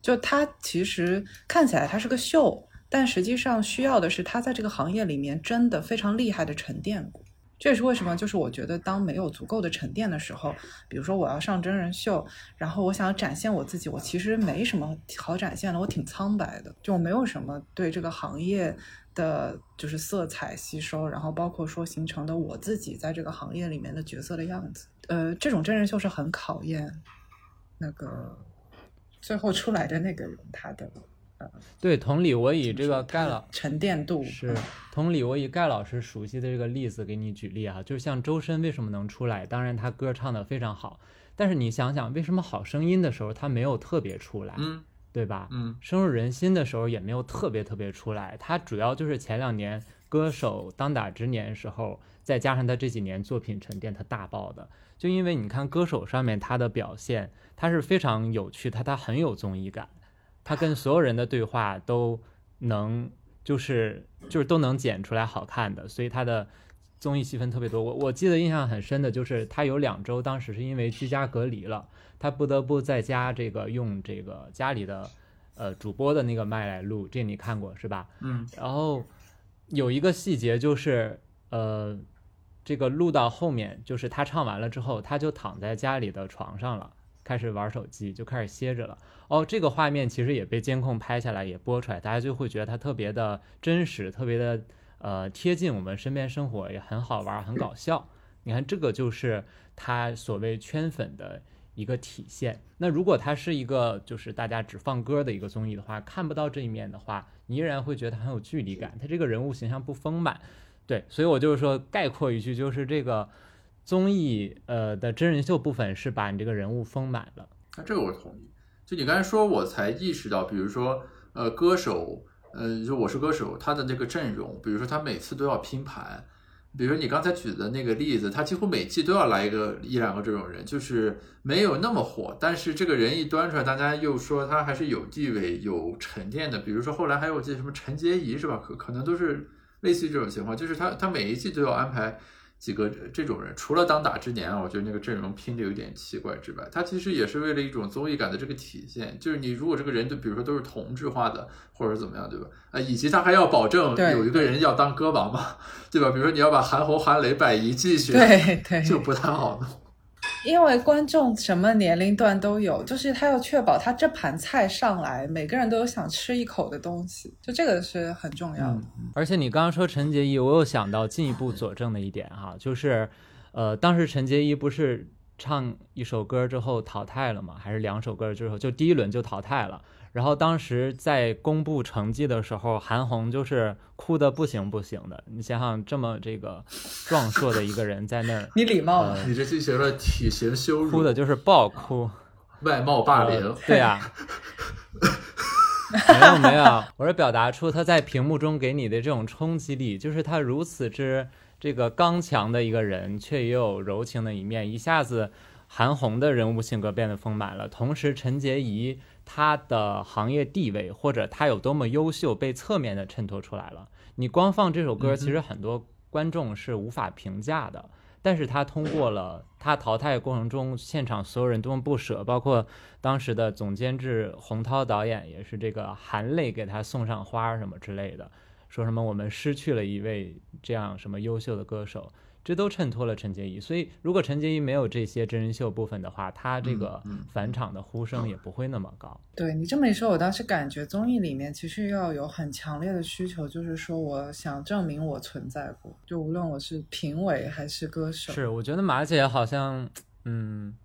就她其实看起来她是个秀，但实际上需要的是她在这个行业里面真的非常厉害的沉淀过。这也是为什么，就是我觉得当没有足够的沉淀的时候，比如说我要上真人秀，然后我想展现我自己，我其实没什么好展现的，我挺苍白的，就没有什么对这个行业的就是色彩吸收，然后包括说形成的我自己在这个行业里面的角色的样子。呃，这种真人秀是很考验那个最后出来的那个人他的对，同理，我以这个盖老沉淀度是同理，我以盖老师熟悉的这个例子给你举例啊，就像周深为什么能出来？当然他歌唱的非常好，但是你想想，为什么好声音的时候他没有特别出来，嗯对吧？嗯深入人心的时候也没有特别特别出来，他主要就是前两年歌手当打之年时候，再加上他这几年作品沉淀，他大爆的。就因为你看歌手上面他的表现，他是非常有趣，他他很有综艺感，他跟所有人的对话都能就是就是都能剪出来好看的，所以他的综艺戏份特别多。我我记得印象很深的就是他有两周，当时是因为居家隔离了，他不得不在家这个用这个家里的呃主播的那个麦来录，这你看过是吧？嗯然后有一个细节就是，呃，这个录到后面，就是他唱完了之后，他就躺在家里的床上了，开始玩手机，就开始歇着了。哦，这个画面其实也被监控拍下来，也播出来，大家就会觉得它特别的真实，特别的呃贴近我们身边生活，也很好玩，很搞笑。你看，这个就是他所谓圈粉的一个体现。那如果它是一个就是大家只放歌的一个综艺的话，看不到这一面的话，你依然会觉得很有距离感，他这个人物形象不丰满。对，所以我就是说概括一句，就是这个综艺呃的真人秀部分是把你这个人物丰满了。那这个我同意。就你刚才说，我才意识到，比如说，呃，歌手，呃，就我是歌手，他的那个阵容，比如说他每次都要拼盘，比如你刚才举的那个例子，他几乎每季都要来一个一两个这种人，就是没有那么火，但是这个人一端出来，大家又说他还是有地位、有沉淀的。比如说后来还有我记得什么陈洁仪是吧？可可能都是类似于这种情况，就是他他每一季都要安排。几个这种人，除了当打之年啊，我觉得那个阵容拼的有点奇怪之外，他其实也是为了一种综艺感的这个体现。就是你如果这个人，就比如说都是同质化的，或者怎么样，对吧？啊，以及他还要保证有一个人要当歌王嘛，对吧？比如说你要把韩红、韩磊摆一季去，对对，*laughs* 就不太好弄。因为观众什么年龄段都有，就是他要确保他这盘菜上来，每个人都有想吃一口的东西，就这个是很重要的。而且你刚刚说陈洁仪，我又想到进一步佐证的一点哈，就是，呃，当时陈洁仪不是唱一首歌之后淘汰了吗？还是两首歌之后就第一轮就淘汰了？然后当时在公布成绩的时候，韩红就是哭的不行不行的。你想想，这么这个壮硕的一个人在那儿 *laughs* 你礼貌了？呃你这进行了体型羞辱，哭的就是爆哭。外貌霸凌。呃对呀、*laughs* 没有没有，我是表达出他在屏幕中给你的这种冲击力，就是他如此之这个刚强的一个人，却也有柔情的一面，一下子韩红的人物性格变得丰满了，同时陈洁仪她的行业地位或者他有多么优秀，被侧面的衬托出来了。你光放这首歌，其实很多观众是无法评价的。但是他通过了他淘汰过程中，现场所有人多么不舍，包括当时的总监制洪涛导演也是这个含泪给他送上花什么之类的，说什么我们失去了一位这样什么优秀的歌手，这都衬托了陈洁仪。所以如果陈洁仪没有这些真人秀部分的话，她这个返场的呼声也不会那么高。对你这么一说，我倒是感觉综艺里面其实要有很强烈的需求，就是说我想证明我存在过，就无论我是评委还是歌手。是，我觉得马姐好像，嗯，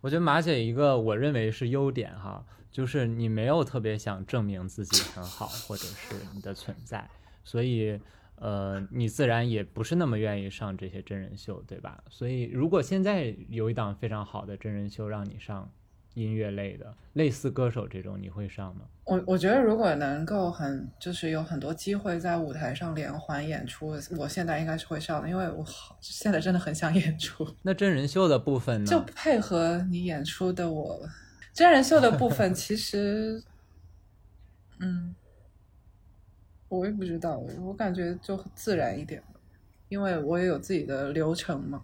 我觉得马姐一个我认为是优点哈，就是你没有特别想证明自己很好，或者是你的存在，所以呃，你自然也不是那么愿意上这些真人秀，对吧？所以如果现在有一档非常好的真人秀让你上音乐类的，类似歌手这种，你会上吗？我我觉得如果能够很就是有很多机会在舞台上连环演出，我现在应该是会上的，因为我好现在真的很想演出，那真人秀的部分呢？就配合你演出的我。真人秀的部分其实，*laughs* 嗯，我也不知道，我感觉就自然一点，因为我也有自己的流程嘛。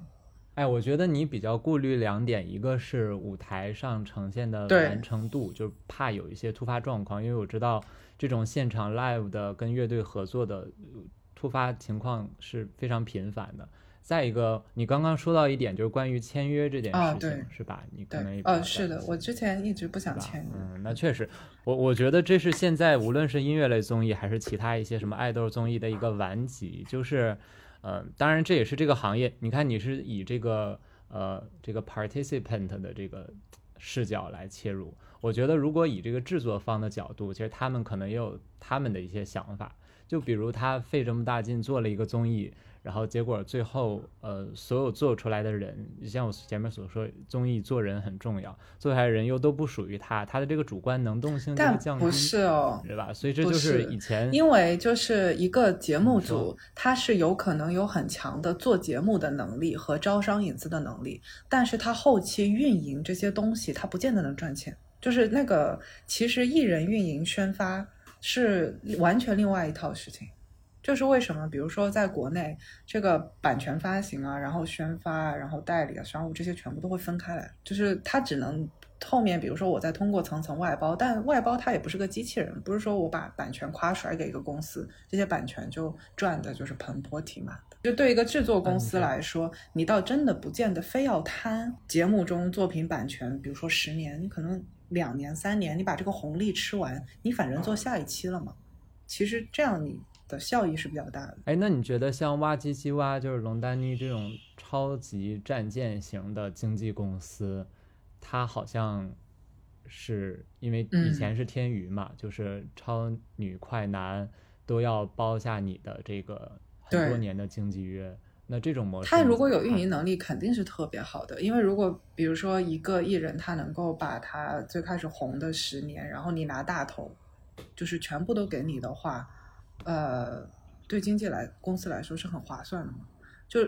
哎，我觉得你比较顾虑两点，一个是舞台上呈现的完成度，就怕有一些突发状况，因为我知道这种现场 live 的跟乐队合作的呃突发情况是非常频繁的。再一个，你刚刚说到一点，就是关于签约这件事情，对是吧？你可能也，呃，是的，我之前一直不想签约。嗯，那确实，我我觉得这是现在无论是音乐类综艺还是其他一些什么爱豆综艺的一个顽疾，就是，呃，当然这也是这个行业，你看你是以这个呃这个 participant 的这个视角来切入，我觉得如果以这个制作方的角度，其实他们可能也有他们的一些想法，就比如他费这么大劲做了一个综艺。然后结果最后，呃，所有做出来的人，像我前面所说，综艺做人很重要，做出来的人又都不属于他，他的这个主观能动性就降低，不是哦，对吧？所以这就是是以前因为就是一个节目组，他是有可能有很强的做节目的能力和招商引资的能力，但是他后期运营这些东西，他不见得能赚钱。就是那个，其实艺人运营宣发是完全另外一套事情。就是为什么，比如说在国内，这个版权发行啊，然后宣发啊，然后代理啊、商务这些全部都会分开来，就是它只能后面，比如说我再通过层层外包，但外包它也不是个机器人，不是说我把版权夸甩给一个公司，这些版权就赚的就是盆钵体满的。就对一个制作公司来说，你倒真的不见得非要贪节目中作品版权，比如说十年，你可能两年、三年，你把这个红利吃完，你反正做下一期了嘛。其实这样你的效益是比较大的。哎，那你觉得像哇唧唧哇，就是龙丹妮这种超级战舰型的经纪公司，它好像是因为以嗯前是天娱嘛，就是超女快男都要包下你的这个很多年的经纪约。那这种模式，他如果有运营，能力，肯定是特别好的。因为如果比如说一个艺人，他能够把他最开始红的十年，然后你拿大头，就是全部都给你的话，呃，对经济来公司来说是很划算的嘛。就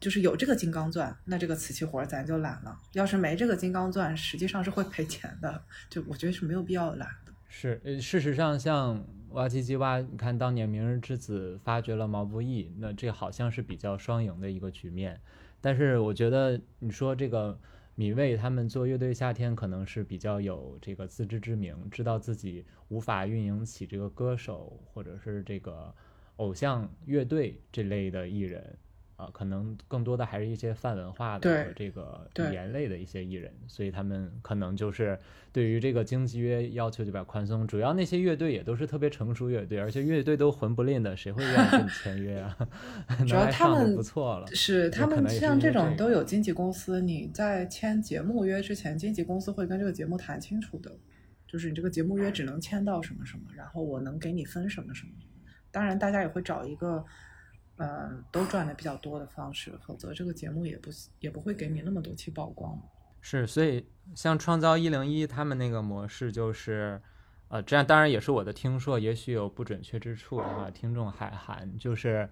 就是有这个金刚钻，那这个瓷器活咱就揽了；要是没这个金刚钻，实际上是会赔钱的。就我觉得是没有必要揽的。是，事实上，像哇唧唧哇，你看当年《明日之子》发掘了毛不易，那这好像是比较双赢的一个局面。但是我觉得你说这个米未他们做乐队夏天，可能是比较有这个自知之明，知道自己无法运营起这个歌手或者是这个偶像乐队这类的艺人。啊，可能更多的还是一些泛文化的和这个语言类的一些艺人，所以他们可能就是对于这个经纪约要求就比较宽松。主要那些乐队也都是特别成熟乐队，而且乐队都混不吝的，谁会愿意跟你签约啊？*laughs* 主要他们不错了。是他们像这种都有经纪公司，你在签节目约之前，经纪公司会跟这个节目谈清楚的，就是你这个节目约只能签到什么什么，然后我能给你分什么什么。当然，大家也会找一个呃都赚的比较多的方式，否则这个节目也不也不会给你那么多期曝光。是，所以像创造一零一他们那个模式就是，呃，这样当然也是我的听说，也许有不准确之处的话，听众海涵就是，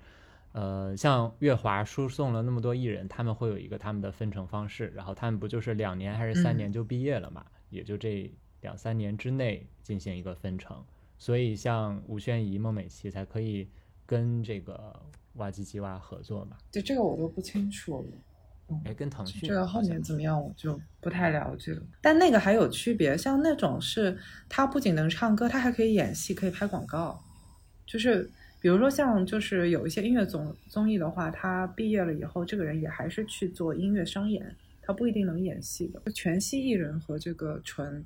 呃，像乐华输送了那么多艺人，他们会有一个他们的分成方式，然后他们不就是两年还是三年就毕业了嘛，也就这两三年之内进行一个分成，所以像吴宣仪、孟美岐才可以跟这个哇唧唧哇合作嘛，对这个我都不清楚了。哎，跟腾讯这个后面怎么样我就不太了解了。但那个还有区别，像那种是他不仅能唱歌，他还可以演戏，可以拍广告。就是比如说像就是有一些音乐综综艺的话，他毕业了以后，这个人也还是去做音乐商演，他不一定能演戏的。全息艺人和这个纯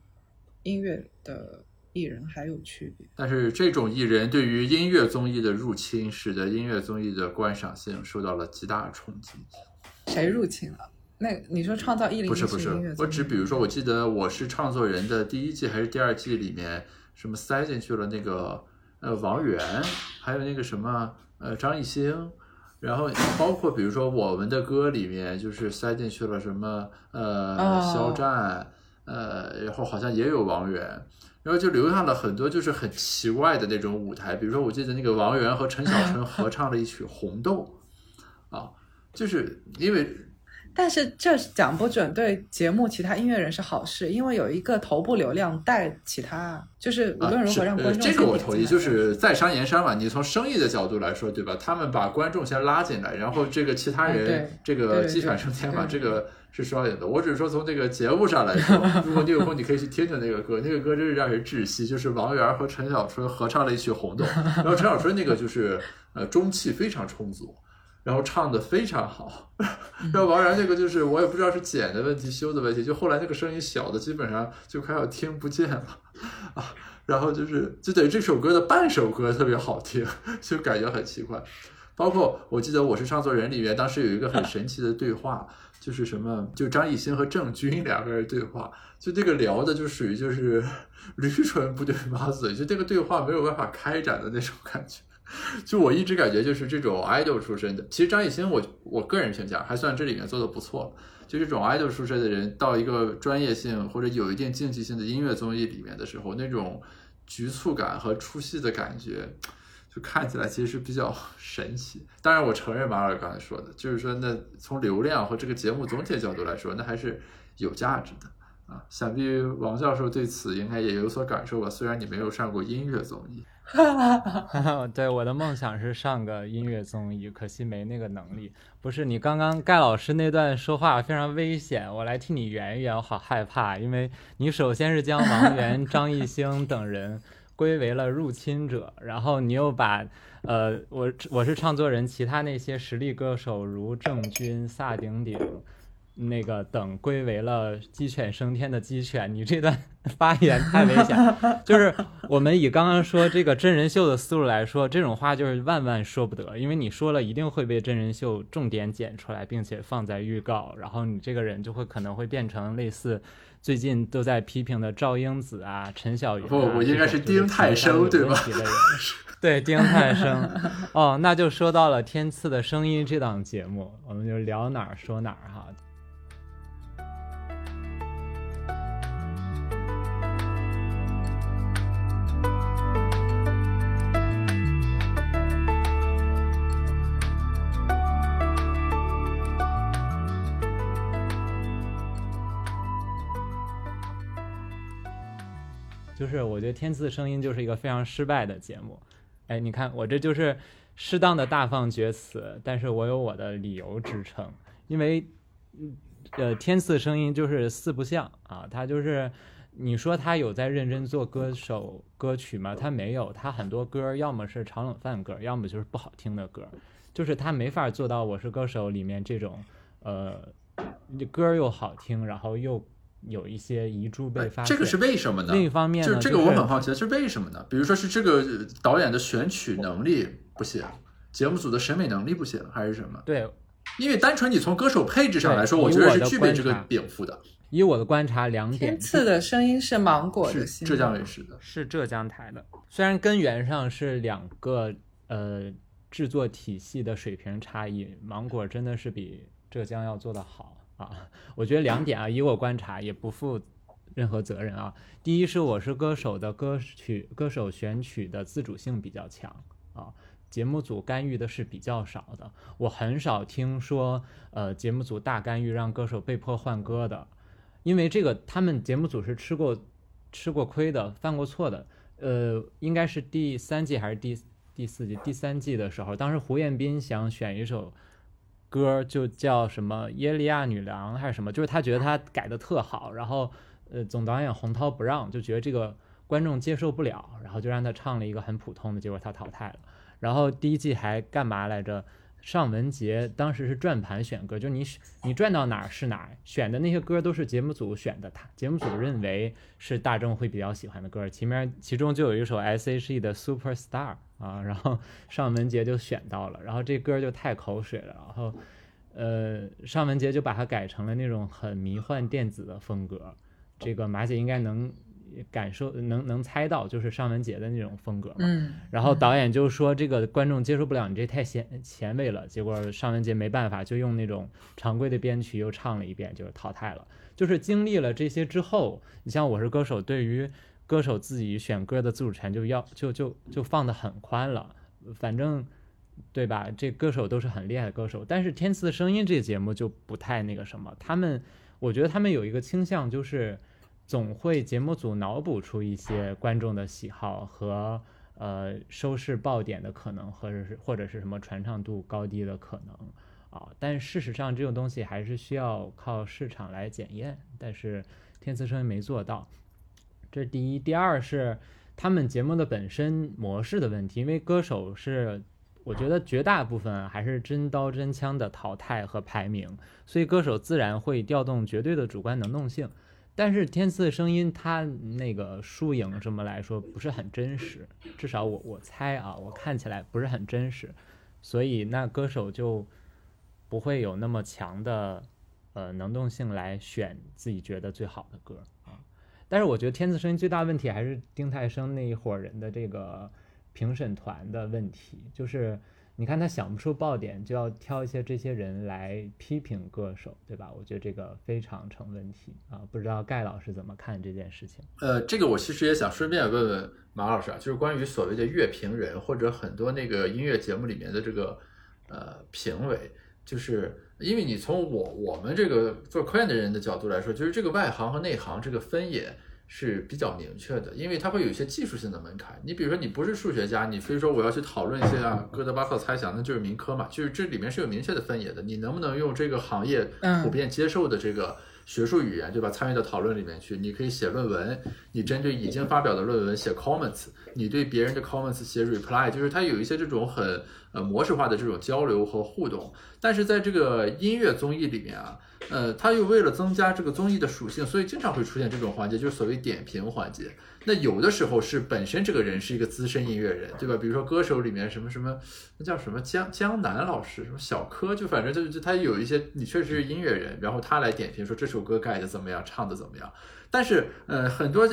音乐的艺人还有区别。但是这种艺人对于音乐综艺的入侵，使得音乐综艺的观赏性受到了极大冲击。谁入侵了？那你说创造一零不是不是，我只比如说，我记得我是创作人的第一季还是第二季里面，什么塞进去了那个呃王源，还有那个什么呃张艺兴，然后包括比如说我们的歌里面就是塞进去了什么呃哦肖战，呃然后好像也有王源。然后就留下了很多就是很奇怪的那种舞台，比如说我记得那个王源和陈小春 *laughs* 合唱了一曲《红豆》，啊，就是因为但是这讲不准对节目其他音乐人是好事，因为有一个头部流量带其他，就是无论如何让观众、呃、这个我同意，就是在商言商嘛。你从生意的角度来说，对吧？他们把观众先拉进来，然后这个其他人、嗯这个对鸡犬升天嘛，对这个是双赢的。我只是说从这个节目上来说，*laughs* 如果你有空，你可以去听听那个歌，那个歌真是让人窒息。就是王源和陈小春合唱了一曲《红豆》，*laughs* 然后陈小春那个就是呃中气非常充足。然后唱的非常好，然后王源那个就是我也不知道是剪的问题、修的问题，就后来那个声音小的基本上就快要听不见了啊，然后就是就等于这首歌的半首歌特别好听，就感觉很奇怪。包括我记得《我是唱作人》里面当时有一个很神奇的对话，就是什么，就张艺兴和郑钧两个人对话，就这个聊的就属于就是 *laughs* 驴唇不对马嘴，就这个对话没有办法开展的那种感觉。就我一直感觉就是这种 idol 出身的，其实张艺兴我我个人评价还算这里面做的不错。就这种 idol 出身的人到一个专业性或者有一定竞技性的音乐综艺里面的时候，那种局促感和出戏的感觉。就看起来其实比较 *laughs* 神奇，当然我承认马尔刚才说的，就是说那从流量和这个节目总体角度来说，那还是有价值的啊。想必王教授对此应该也有所感受吧？虽然你没有上过音乐综艺，*laughs* 对我的梦想是上个音乐综艺，可惜没那个能力。不是你刚刚盖老师那段说话非常危险，我来替你圆一圆，我好害怕，因为你首先是将王源、张艺兴等人。归为了入侵者，然后你又把，呃，我我是唱作人，其他那些实力歌手如郑钧、萨顶顶，那个等归为了鸡犬升天的鸡犬，你这段 *laughs* 发言太危险。就是我们以刚刚说这个真人秀的思路来说，这种话就是万万说不得，因为你说了一定会被真人秀重点剪出来，并且放在预告，然后你这个人就会可能会变成类似。最近都在批评的赵英子啊，陈小云，不，我应该是丁太生对吧？*laughs* 对，丁太生。哦，那就说到了《天赐的声音》这档节目，我们就聊哪儿说哪儿哈。是我觉得《天赐声音》就是一个非常失败的节目，哎，你看我这就是适当的大放厥词，但是我有我的理由支撑，因为，呃，《天赐声音》就是四不像啊，他就是你说他有在认真做歌手歌曲吗？他没有，他很多歌要么是炒冷饭歌，要么就是不好听的歌，就是他没法做到《我是歌手》里面这种，呃，歌又好听，然后又。有一些遗珠被发现，这个是为什么呢？另一方面，就这个我很好奇，是为什么呢？比如说是这个导演的选曲能力不行，节目组的审美能力不行，还是什么？对，因为单纯你从歌手配置上来说，我觉得是具备这个禀赋的。以我的观察，两点。天赐的声音是芒果的，浙江卫视的，是浙江台的。虽然根源上是两个呃制作体系的水平差异，芒果真的是比浙江要做得好。啊，我觉得两点啊，以我观察也不负任何责任啊。第一是我是歌手的歌曲歌手选曲的自主性比较强啊，节目组干预的是比较少的。我很少听说呃节目组大干预让歌手被迫换歌的，因为这个他们节目组是吃过吃过亏的，犯过错的。呃，应该是第三季还是第第四季？第三季的时候，当时胡彦斌想选一首。歌就叫什么耶利亚女郎还是什么，就是他觉得他改的特好，然后呃总导演洪涛不让，就觉得这个观众接受不了，然后就让他唱了一个很普通的，结果他淘汰了。然后第一季还干嘛来着？尚雯婕当时是转盘选歌，就你你转到哪儿是哪儿，选的那些歌都是节目组选的，他节目组认为是大众会比较喜欢的歌，前面其中就有一首 S.H.E 的 Superstar 啊，然后尚雯婕就选到了，然后这歌就太口水了，然后呃尚雯婕就把它改成了那种很迷幻电子的风格，这个马姐应该能。感受能能猜到，就是尚雯婕的那种风格嘛。嗯。然后导演就说这个观众接受不了，你这太前前卫了。结果尚雯婕没办法，就用那种常规的编曲又唱了一遍，就是淘汰了。就是经历了这些之后，你像《我是歌手》，对于歌手自己选歌的自主权就要就就就放得很宽了。反正对吧？这歌手都是很厉害的歌手，但是《天赐的声音》这节目就不太那个什么。他们，我觉得他们有一个倾向就是。总会节目组脑补出一些观众的喜好和呃收视爆点的可能，或者是或者是什么传唱度高低的可能啊，但事实上这种东西还是需要靠市场来检验。但是天赐声音没做到，这是第一。第二是他们节目的本身模式的问题，因为歌手是我觉得绝大部分还是真刀真枪的淘汰和排名，所以歌手自然会调动绝对的主观能动性。但是天赐的声音，它那个输赢什么来说不是很真实，至少我我猜啊，我看起来不是很真实，所以那歌手就不会有那么强的呃能动性来选自己觉得最好的歌。但是我觉得天赐声音最大问题还是丁太升那一伙人的这个评审团的问题，就是。你看他想不出爆点，就要挑一些这些人来批评歌手，对吧？我觉得这个非常成问题啊！不知道盖老师怎么看这件事情？呃，这个我其实也想顺便问问马老师啊，就是关于所谓的乐评人或者很多那个音乐节目里面的这个呃评委，就是因为你从我我们这个做科研的人的角度来说，就是这个外行和内行这个分野。是比较明确的，因为它会有一些技术性的门槛。你比如说，你不是数学家，你非说我要去讨论一些啊哥德巴赫猜想，那就是民科嘛，就是这里面是有明确的分野的。你能不能用这个行业普遍接受的这个学术语言，对吧？参与到讨论里面去，你可以写论文，你针对已经发表的论文写 comments，你对别人的 comments 写 reply，就是它有一些这种很呃模式化的这种交流和互动。但是在这个音乐综艺里面啊。呃，他又为了增加这个综艺的属性，所以经常会出现这种环节，就是所谓点评环节。那有的时候是本身这个人是一个资深音乐人，对吧？比如说歌手里面什么什么，那叫什么江江南老师，什么小柯，就反正就就他有一些你确实是音乐人，然后他来点评说这首歌改的怎么样，唱的怎么样。但是呃，很多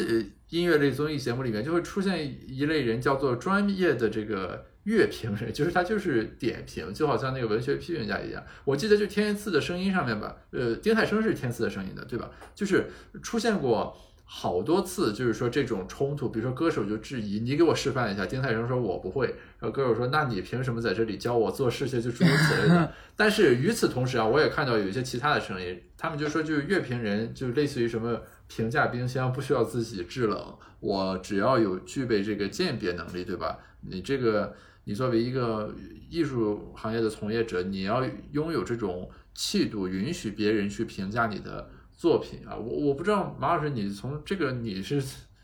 音乐类综艺节目里面就会出现一类人，叫做专业的这个。乐评人就是他，就是点评，就好像那个文学批评家一样。我记得就天赐的声音上面吧，呃，丁太升是天赐的声音的，对吧？就是出现过好多次，就是说这种冲突，比如说歌手就质疑你给我示范一下，丁太升说我不会，然后歌手说那你凭什么在这里教我做事情，就诸如此类的。*laughs* 但是与此同时啊，我也看到有一些其他的声音，他们就说就是乐评人就类似于什么评价冰箱不需要自己制冷，我只要有具备这个鉴别能力，对吧？你这个。你作为一个艺术行业的从业者，你要拥有这种气度，允许别人去评价你的作品啊！我我不知道马老师，你从这个你是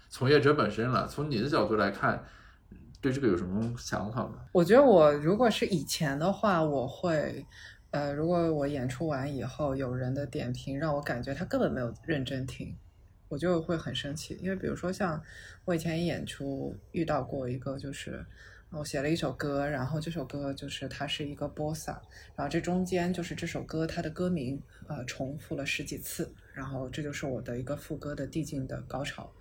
从业者本身了，从你的角度来看，对这个有什么想法吗？我觉得我如果是以前的话，我会，呃，如果我演出完以后有人的点评让我感觉他根本没有认真听，我就会很生气。因为比如说像我以前演出遇到过一个就是。我写了一首歌，然后这首歌就是它是一个波萨，然后这中间就是这首歌它的歌名呃重复了十几次，然后这就是我的一个副歌的递进的高潮，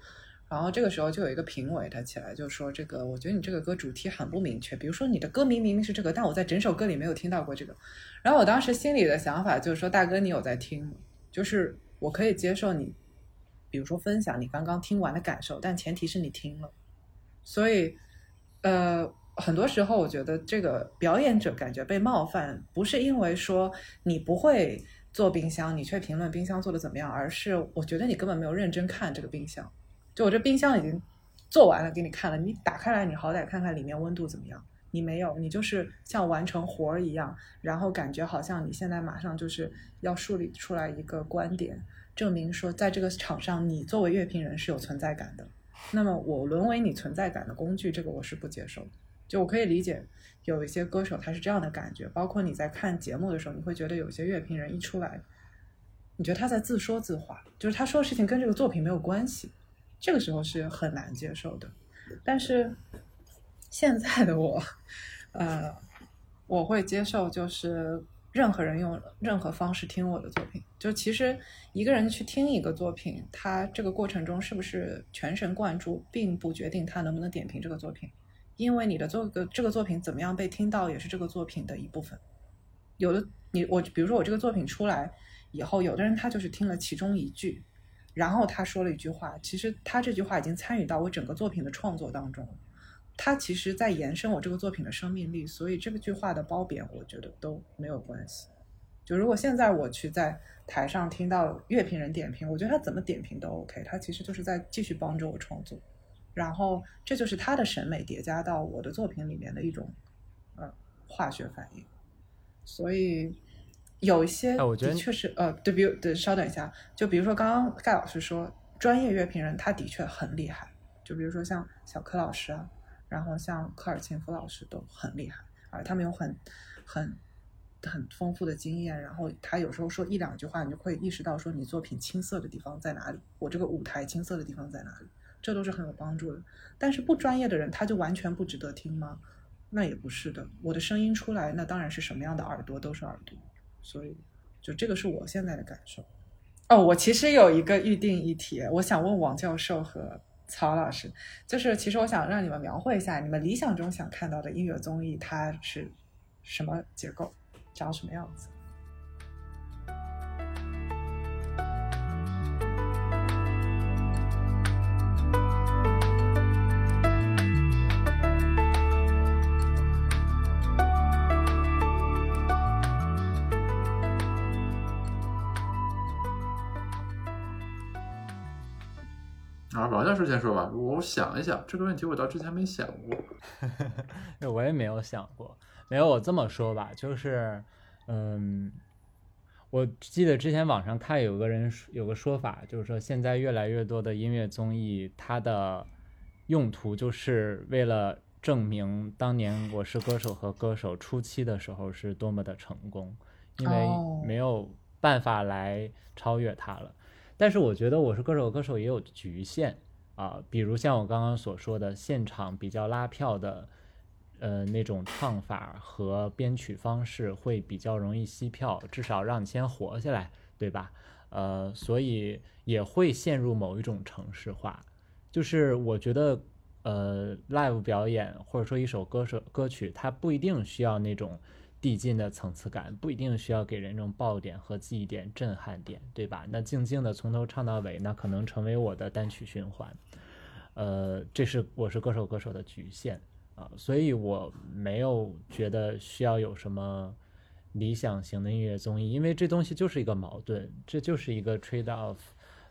然后这个时候就有一个评委他起来就说这个我觉得你这个歌主题很不明确，比如说你的歌名明明是这个，但我在整首歌里没有听到过这个，然后我当时心里的想法就是说大哥你有在听吗？就是我可以接受你，比如说分享你刚刚听完的感受，但前提是你听了，所以呃。很多时候，我觉得这个表演者感觉被冒犯，不是因为说你不会做冰箱，你却评论冰箱做的怎么样，而是我觉得你根本没有认真看这个冰箱。就我这冰箱已经做完了给你看了，你打开来，你好歹看看里面温度怎么样。你没有，你就是像完成活儿一样，然后感觉好像你现在马上就是要树立出来一个观点，证明说在这个场上你作为乐评人是有存在感的。那么我沦为你存在感的工具，这个我是不接受的。就我可以理解，有一些歌手他是这样的感觉，包括你在看节目的时候，你会觉得有些乐评人一出来，你觉得他在自说自话，就是他说的事情跟这个作品没有关系，这个时候是很难接受的。但是现在的我，呃，我会接受，就是任何人用任何方式听我的作品，就其实一个人去听一个作品，他这个过程中是不是全神贯注，并不决定他能不能点评这个作品。因为你的作个这个作品怎么样被听到，也是这个作品的一部分。有的你我，比如说我这个作品出来以后，有的人他就是听了其中一句，然后他说了一句话，其实他这句话已经参与到我整个作品的创作当中了。他其实在延伸我这个作品的生命力，所以这个句话的褒贬，我觉得都没有关系。就如果现在我去在台上听到乐评人点评，我觉得他怎么点评都 OK，他其实就是在继续帮助我创作。然后，这就是他的审美叠加到我的作品里面的一种，呃，化学反应。所以有一些的确是，呃，对比，对，稍等一下，就比如说刚刚盖老师说，专业乐评人他的确很厉害，就比如说像小柯老师啊，然后像科尔沁夫老师都很厉害，而他们有很很很丰富的经验，然后他有时候说一两句话，你就会意识到说你作品青涩的地方在哪里，我这个舞台青涩的地方在哪里，这都是很有帮助的。但是不专业的人，他就完全不值得听吗？那也不是的，我的声音出来，那当然是什么样的耳朵都是耳朵，所以就这个是我现在的感受。哦，我其实有一个预定议题，我想问王教授和曹老师，就是其实我想让你们描绘一下你们理想中想看到的音乐综艺，它是什么结构，长什么样子。啊，王教授先说吧。我想一想这个问题，我倒之前没想过。*laughs* 我也没有想过。没有，我这么说吧，就是，嗯，我记得之前网上看有个人有个说法，就是说现在越来越多的音乐综艺，它的用途就是为了证明当年《我是歌手》和歌手初期的时候是多么的成功，因为没有办法来超越它了。但是我觉得我是歌手，歌手也有局限啊，比如像我刚刚所说的现场比较拉票的，呃那种唱法和编曲方式会比较容易吸票，至少让你先活下来，对吧？呃，所以也会陷入某一种程式化。就是我觉得，呃，live 表演或者说一首歌手歌曲，它不一定需要那种。递进的层次感不一定需要给人这种爆点和记忆点、震撼点，对吧？那静静的从头唱到尾，那可能成为我的单曲循环。呃，这是我是歌手歌手的局限啊，所以我没有觉得需要有什么理想型的音乐综艺，因为这东西就是一个矛盾，这就是一个 trade off。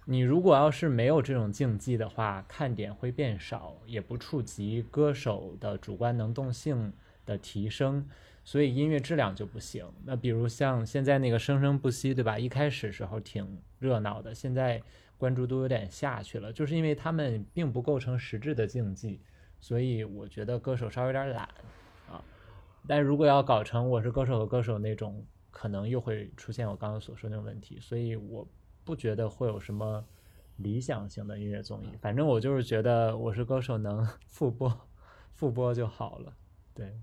你如果要是没有这种竞技的话，看点会变少，也不触及歌手的主观能动性的提升。所以音乐质量就不行。那比如像现在那个生生不息，对吧？一开始时候挺热闹的，现在关注度有点下去了，就是因为他们并不构成实质的竞技。所以我觉得歌手稍微有点懒啊。但如果要搞成我是歌手和歌手那种，可能又会出现我刚刚所说那种问题。所以我不觉得会有什么理想型的音乐综艺。反正我就是觉得我是歌手能 *laughs* 复播，复播就好了。对。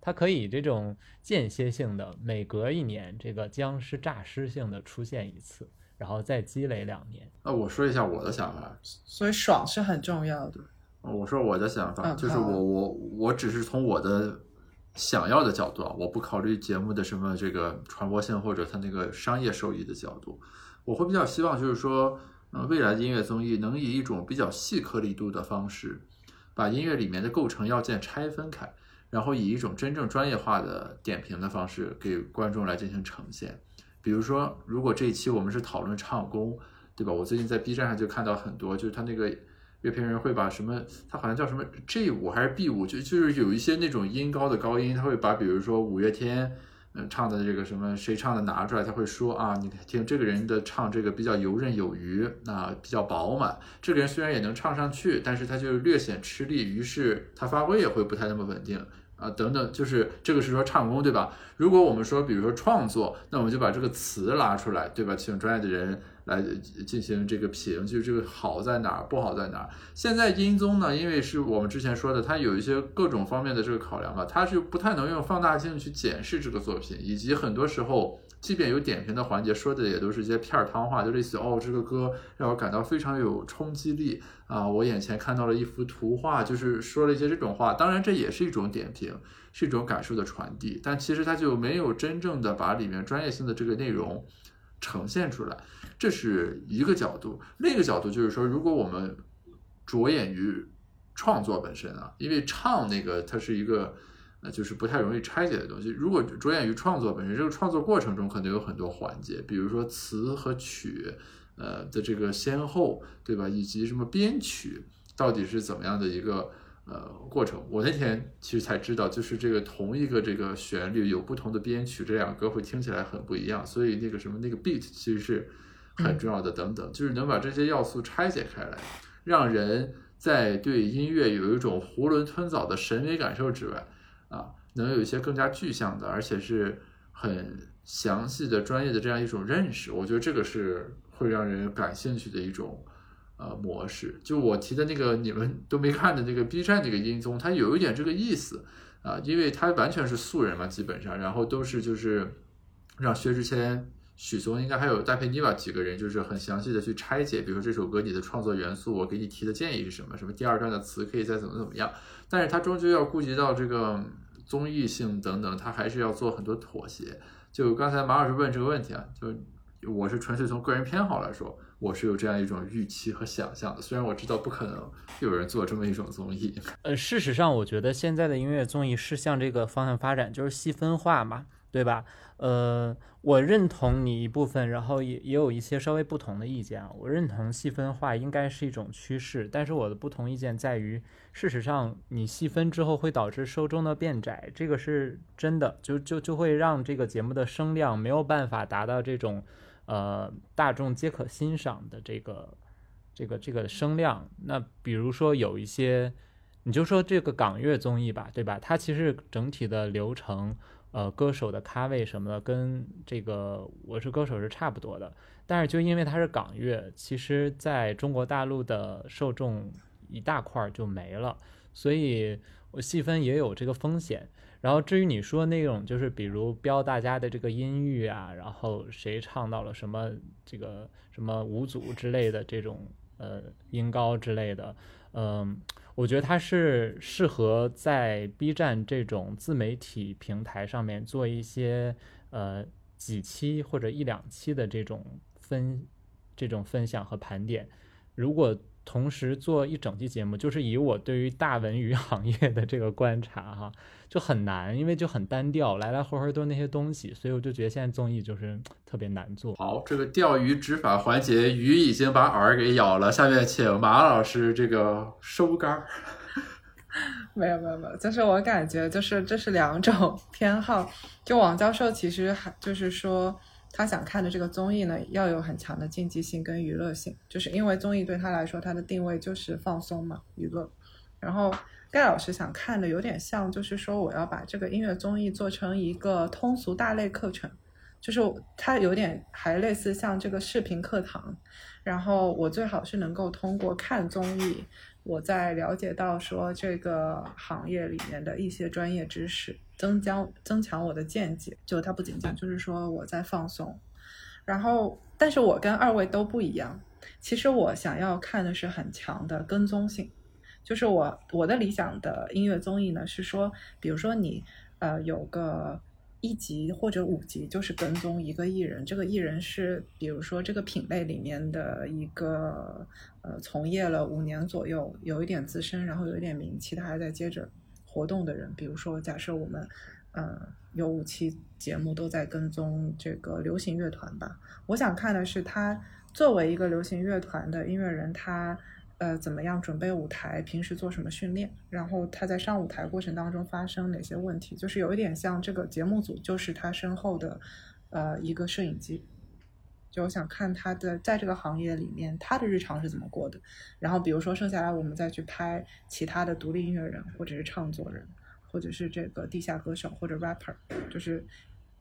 它可以这种间歇性的，每隔一年这个僵尸诈尸性的出现一次，然后再积累两年。那我说一下我的想法，所以爽是很重要的。我说我的想法，就是我我我只是从我的想要的角度啊，我不考虑节目的什么这个传播性或者它那个商业收益的角度，我会比较希望就是说，嗯，未来的音乐综艺能以一种比较细颗粒度的方式，把音乐里面的构成要件拆分开。然后以一种真正专业化的点评的方式给观众来进行呈现，比如说，如果这一期我们是讨论唱功，对吧？我最近在 B 站上就看到很多，就是他那个乐评人会把什么，他好像叫什么 G 五还是 B 五，就就是有一些那种音高的高音，他会把比如说五月天。嗯，唱的这个什么谁唱的拿出来，他会说啊，你听这个人的唱这个比较游刃有余，啊，比较饱满。这个人虽然也能唱上去，但是他就略显吃力，于是他发挥也会不太那么稳定啊，等等，就是这个是说唱功，对吧？如果我们说比如说创作，那我们就把这个词拉出来，对吧？请专业的人。来进行这个评，就是这个好在哪儿，不好在哪儿。现在音综呢，因为是我们之前说的，它有一些各种方面的这个考量吧，它是不太能用放大镜去检视这个作品，以及很多时候，即便有点评的环节，说的也都是一些片儿汤话，就类似哦，这个歌让我感到非常有冲击力啊，我眼前看到了一幅图画，就是说了一些这种话。当然，这也是一种点评，是一种感受的传递，但其实它就没有真正的把里面专业性的这个内容呈现出来。这是一个角度，另一个角度就是说，如果我们着眼于创作本身啊，因为唱那个它是一个呃，就是不太容易拆解的东西。如果着眼于创作本身，这个创作过程中可能有很多环节，比如说词和曲呃的这个先后，对吧？以及什么编曲到底是怎么样的一个。呃，过程我那天其实才知道，就是这个同一个这个旋律有不同的编曲，这两歌会听起来很不一样。所以那个什么那个 beat 其实是很重要的。等等，就是能把这些要素拆解开来，让人在对音乐有一种囫囵吞枣的审美感受之外，啊，能有一些更加具象的，而且是很详细的、专业的这样一种认识。我觉得这个是会让人感兴趣的一种呃模式。就我提的那个你们都没看的那个 B 站这个音综，它有一点这个意思啊，因为它完全是素人嘛，基本上，然后都是就是让薛之谦。许嵩应该还有戴佩妮吧，几个人就是很详细的去拆解，比如说这首歌你的创作元素，我给你提的建议是什么？什么第二段的词可以再怎么怎么样？但是他终究要顾及到这个综艺性等等，他还是要做很多妥协。就刚才马老师问这个问题啊，就我是纯粹从个人偏好来说，我是有这样一种预期和想象的。虽然我知道不可能有人做这么一种综艺。呃，事实上，我觉得现在的音乐综艺是向这个方向发展，就是细分化嘛，对吧？呃，我认同你一部分，然后也也有一些稍微不同的意见啊。我认同细分化应该是一种趋势，但是我的不同意见在于，事实上你细分之后会导致受众的变窄，这个是真的，就就就会让这个节目的声量没有办法达到这种呃大众皆可欣赏的这个这个这个声量。那比如说有一些，你就说这个港乐综艺吧，对吧？它其实整体的流程。呃，歌手的咖位什么的，跟这个《我是歌手》是差不多的，但是就因为它是港乐，其实在中国大陆的受众一大块就没了，所以我细分也有这个风险。然后至于你说那种，就是比如标大家的这个音域啊，然后谁唱到了什么这个什么五组之类的这种呃音高之类的，嗯。我觉得它是适合在 B 站这种自媒体平台上面做一些呃几期或者一两期的这种分这种分享和盘点。如果同时做一整期节目，就是以我对于大文娱 *laughs* 行业的这个观察哈，就很难，因为就很单调，来来回回都是那些东西，所以我就觉得现在综艺就是特别难做。好，这个钓鱼执法环节，鱼已经把饵给咬了，下面请马老师这个收竿。*laughs* 没有没有没有，就是我感觉就是这是两种 *laughs* 偏好。就王教授其实还就是说。他想看的这个综艺呢，要有很强的竞技性跟娱乐性，就是因为综艺对他来说，它的定位就是放松嘛，娱乐。然后盖老师想看的有点像，就是说我要把这个音乐综艺做成一个通俗大类课程，就是它有点还类似像这个视频课堂。然后我最好是能够通过看综艺。我在了解到说这个行业里面的一些专业知识，增加增强我的见解。就它不仅仅就是说我在放松，然后，但是我跟二位都不一样。其实我想要看的是很强的跟踪性，就是我我的理想的音乐综艺呢是说，比如说你呃有个。一集或者五集就是跟踪一个艺人，这个艺人是比如说这个品类里面的一个呃从业了五年左右，有一点资深，然后有一点名气，他还在接着活动的人。比如说，假设我们呃有五期节目都在跟踪这个流行乐团吧，我想看的是他作为一个流行乐团的音乐人，他。呃，怎么样准备舞台？平时做什么训练？然后他在上舞台过程当中发生哪些问题？就是有一点像这个节目组，就是他身后的呃一个摄影机。就我想看他的在这个行业里面他的日常是怎么过的。然后比如说剩下来我们再去拍其他的独立音乐人，或者是唱作人，或者是这个地下歌手或者 rapper，就是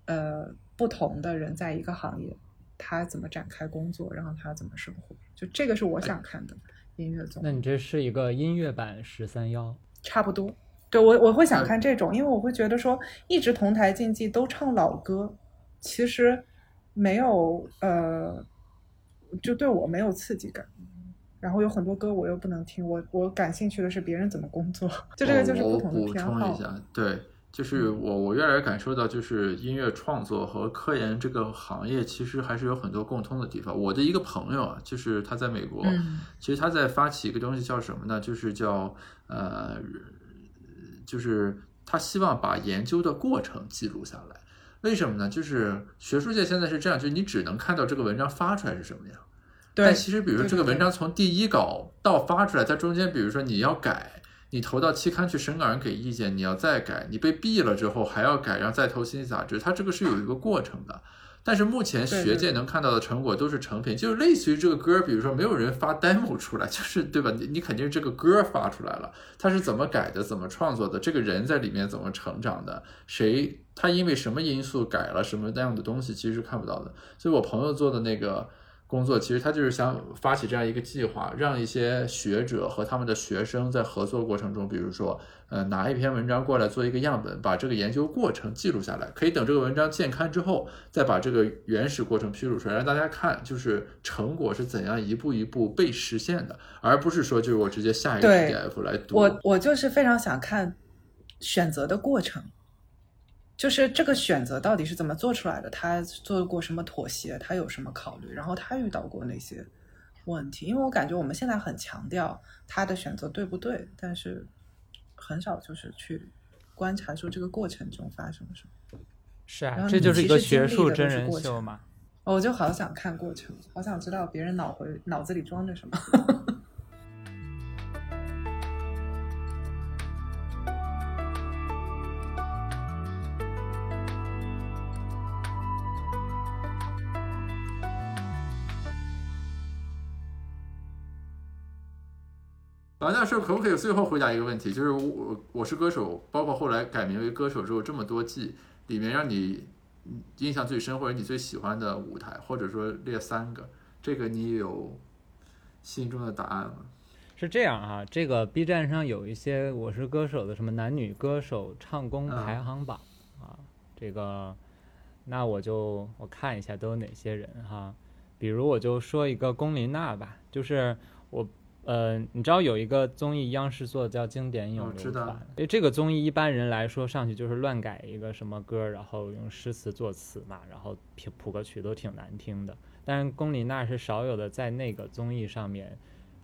呃不同的人在一个行业，他怎么展开工作，然后他怎么生活？就这个是我想看的。音乐综，那你这是一个音乐版十三幺，差不多。对我我会想看这种，因为我会觉得说一直同台竞技都唱老歌，其实没有呃，就对我没有刺激感。然后有很多歌我又不能听，我我感兴趣的是别人怎么工作，*laughs* 就这个就是不同的偏好。对。就是我，我越来越感受到，就是音乐创作和科研这个行业其实还是有很多共通的地方。我的一个朋友啊，就是他在美国，其实他在发起一个东西叫什么呢？就是叫呃，就是他希望把研究的过程记录下来。为什么呢？就是学术界现在是这样，就是你只能看到这个文章发出来是什么样，但其实比如说这个文章从第一稿到发出来，它中间比如说你要改。你投到期刊去审稿人给意见，你要再改，你被毙了之后还要改，然后再投新杂志，它这个是有一个过程的。但是目前学界能看到的成果都是成品，就是类似于这个歌，比如说没有人发 demo 出来，*laughs* 就是对吧？你你肯定是这个歌发出来了，它是怎么改的，怎么创作的，这个人在里面怎么成长的，谁他因为什么因素改了什么那样的东西，其实是看不到的。所以我朋友做的那个。工作其实他就是想发起这样一个计划，让一些学者和他们的学生在合作过程中，比如说，呃，拿一篇文章过来做一个样本，把这个研究过程记录下来，可以等这个文章建刊之后，再把这个原始过程披露出来，让大家看，就是成果是怎样一步一步被实现的，而不是说就是我直接下一个 PDF 来读。我我就是非常想看选择的过程。就是这个选择到底是怎么做出来的？他做过什么妥协？他有什么考虑？然后他遇到过哪些问题？因为我感觉我们现在很强调他的选择对不对，但是很少就是去观察说这个过程中发生了什么。是啊，这就是一个学术真人秀嘛。我就好想看过程，好想知道别人脑回脑子里装着什么。王教授，可不可以最后回答一个问题？就是我我是歌手，包括后来改名为歌手之后这么多季里面，让你印象最深或者你最喜欢的舞台，或者说列三个，这个你有心中的答案吗？是这样啊，这个 B 站上有一些我是歌手的什么男女歌手唱功排行榜啊，这个那我就我看一下都有哪些人哈，比如我就说一个龚琳娜吧，就是我。呃，你知道有一个综艺央视做的叫《经典咏流传》，因为这个综艺一般人来说上去就是乱改一个什么歌，然后用诗词作词嘛，然后谱谱个曲都挺难听的。但是龚琳娜是少有的在那个综艺上面，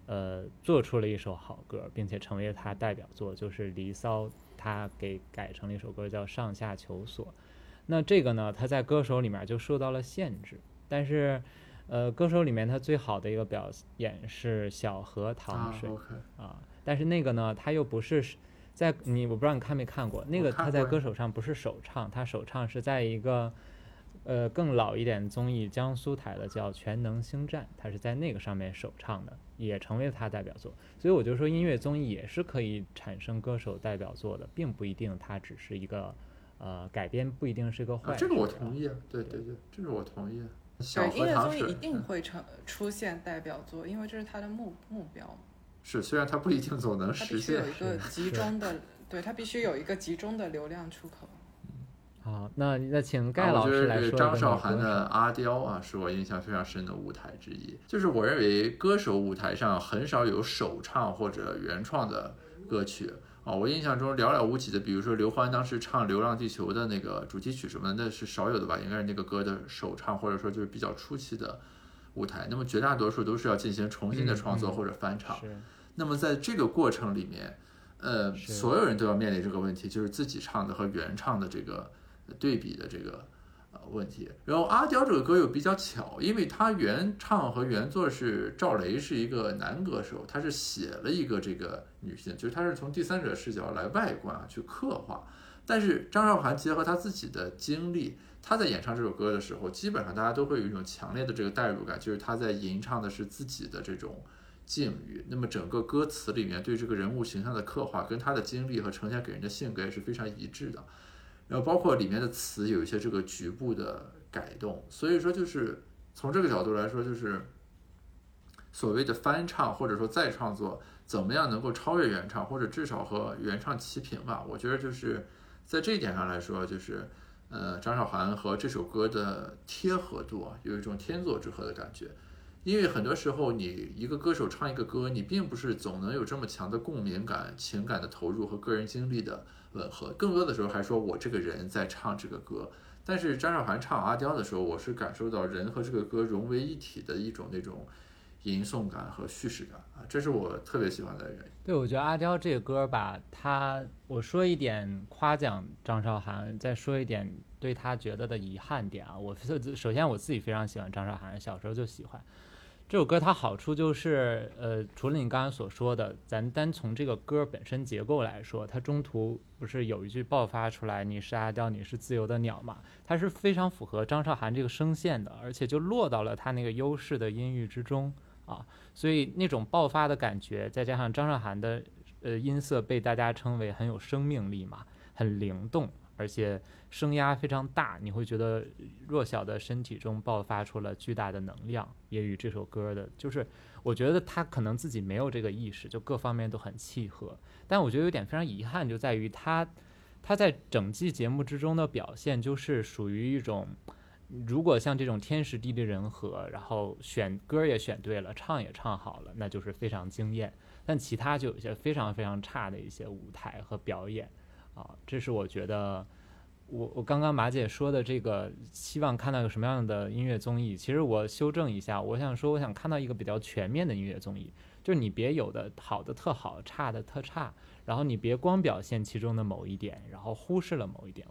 呃，做出了一首好歌，并且成为了她代表作，就是《离骚》，她给改成了一首歌叫《上下求索》。那这个呢，她在歌手里面就受到了限制，但是。呃，歌手里面他最好的一个表演是小河淌水啊，但是那个呢，他又不是在你，我不知道你看没看过那个，他在歌手上不是首唱，他首唱是在一个呃更老一点综艺，江苏台的叫《全能星战》，他是在那个上面首唱的，也成为了他代表作。所以我就说，音乐综艺也是可以产生歌手代表作的，并不一定它只是一个呃改编，不一定是个坏。这个我同意，对对对，这个我同意。对，音乐综艺一定会成出现代表作，因为这是他的目目标。是，虽然他不一定总能实现。有一个集中的，对他必须有一个集中的流量出口。好，那那请盖老师来说。张韶涵的《阿刁》啊，是我印象非常深的舞台之一。就是我认为，歌手舞台上很少有首唱或者原创的歌曲。啊，我印象中寥寥无几的，比如说刘欢当时唱《流浪地球》的那个主题曲什么的，那是少有的吧？应该是那个歌的首唱，或者说就是比较初期的舞台。那么绝大多数都是要进行重新的创作或者翻唱。那么在这个过程里面，呃，所有人都要面临这个问题，就是自己唱的和原唱的这个对比的这个。问题，然后阿刁这个歌又比较巧，因为他原唱和原作是赵雷是一个男歌手，他是写了一个这个女性，就是他是从第三者视角来外观啊去刻画，但是张韶涵结合他自己的经历，他在演唱这首歌的时候，基本上大家都会有一种强烈的这个代入感，就是他在吟唱的是自己的这种境遇，那么整个歌词里面对这个人物形象的刻画，跟他的经历和呈现给人的性格也是非常一致的。然后包括里面的词有一些这个局部的改动，所以说就是从这个角度来说，就是所谓的翻唱或者说再创作，怎么样能够超越原唱，或者至少和原唱齐平吧？我觉得就是在这一点上来说，就是呃张韶涵和这首歌的贴合度啊，有一种天作之合的感觉。因为很多时候你一个歌手唱一个歌，你并不是总能有这么强的共鸣感、情感的投入和个人经历的。吻合，更多的时候还说我这个人在唱这个歌，但是张韶涵唱阿刁的时候，我是感受到人和这个歌融为一体的一种那种吟诵感和叙事感啊，这是我特别喜欢的原因。对，我觉得阿刁这个歌吧，他我说一点夸奖张韶涵，再说一点对他觉得的遗憾点啊。我 *laughs* 首先我自己非常喜欢张韶涵，小时候就喜欢。这首歌它好处就是，呃，除了你刚刚所说的，咱单从这个歌本身结构来说，它中途不是有一句爆发出来“你是阿刁，你是自由的鸟”嘛？它是非常符合张韶涵这个声线的，而且就落到了她那个优势的音域之中啊，所以那种爆发的感觉，再加上张韶涵的呃音色被大家称为很有生命力嘛，很灵动，而且声压非常大，你会觉得弱小的身体中爆发出了巨大的能量，也与这首歌的，就是我觉得他可能自己没有这个意识，就各方面都很契合。但我觉得有点非常遗憾，就在于他他在整季节目之中的表现，就是属于一种，如果像这种天时地利人和，然后选歌也选对了，唱也唱好了，那就是非常惊艳。但其他就有一些非常非常差的一些舞台和表演啊，这是我觉得。我我刚刚马姐说的这个，希望看到有什么样的音乐综艺？其实我修正一下，我想说，我想看到一个比较全面的音乐综艺，就是你别有的好的特好，差的特差，然后你别光表现其中的某一点，然后忽视了某一点。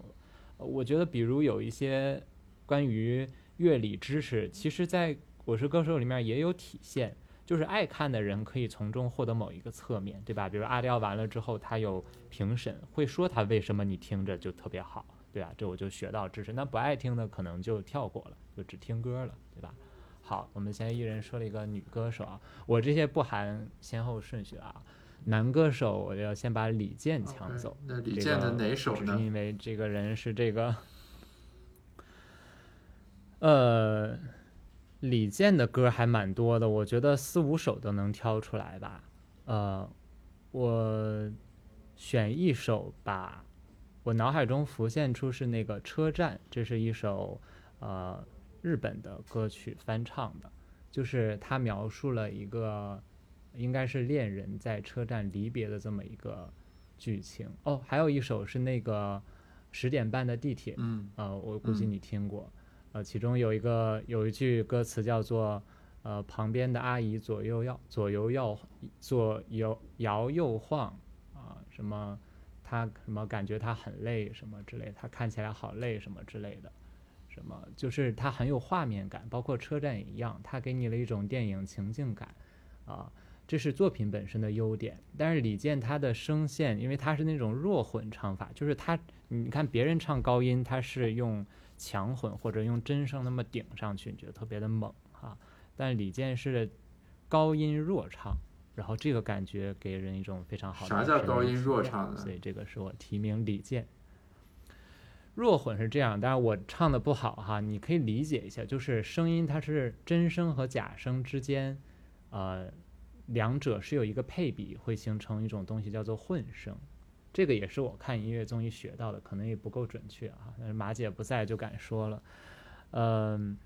我觉得，比如有一些关于乐理知识，其实在《我是歌手》里面也有体现，就是爱看的人可以从中获得某一个侧面，对吧？比如阿廖完了之后，他有评审会说他为什么你听着就特别好。对吧，这我就学到知识。那不爱听的可能就跳过了，就只听歌了，对吧？好，我们现在一人说了一个女歌手啊，我这些不含先后顺序啊。男歌手我要先把李健抢走。那李健的哪首呢？因为这个人是这个，*laughs* 呃，李健的歌还蛮多的，我觉得四五首都能挑出来吧。呃，我选一首吧。我脑海中浮现出是那个《车站》，这是一首呃日本的歌曲翻唱的，就是他描述了一个应该是恋人在车站离别的这么一个剧情。哦，还有一首是那个十点半的地铁，嗯，呃，我估计你听过，呃，其中有一个有一句歌词叫做呃旁边的阿姨左右摇左右摇左右摇右晃啊、什么。他什么感觉他很累什么之类，他看起来好累什么之类的，什么就是他很有画面感，包括车站也一样，他给你了一种电影情境感，啊，这是作品本身的优点。但是李健他的声线，因为他是那种弱混唱法，就是他你看别人唱高音，他是用强混或者用真声那么顶上去，你觉得特别的猛哈，但李健是高音弱唱。然后这个感觉给人一种非常好的。啥叫高音弱唱呢？所以这个是我提名李健。弱混是这样，但是我唱的不好哈，你可以理解一下，就是声音它是真声和假声之间，呃，两者是有一个配比，会形成一种东西叫做混声。这个也是我看音乐综艺学到的，可能也不够准确啊。但是马姐不在就敢说了，嗯、呃，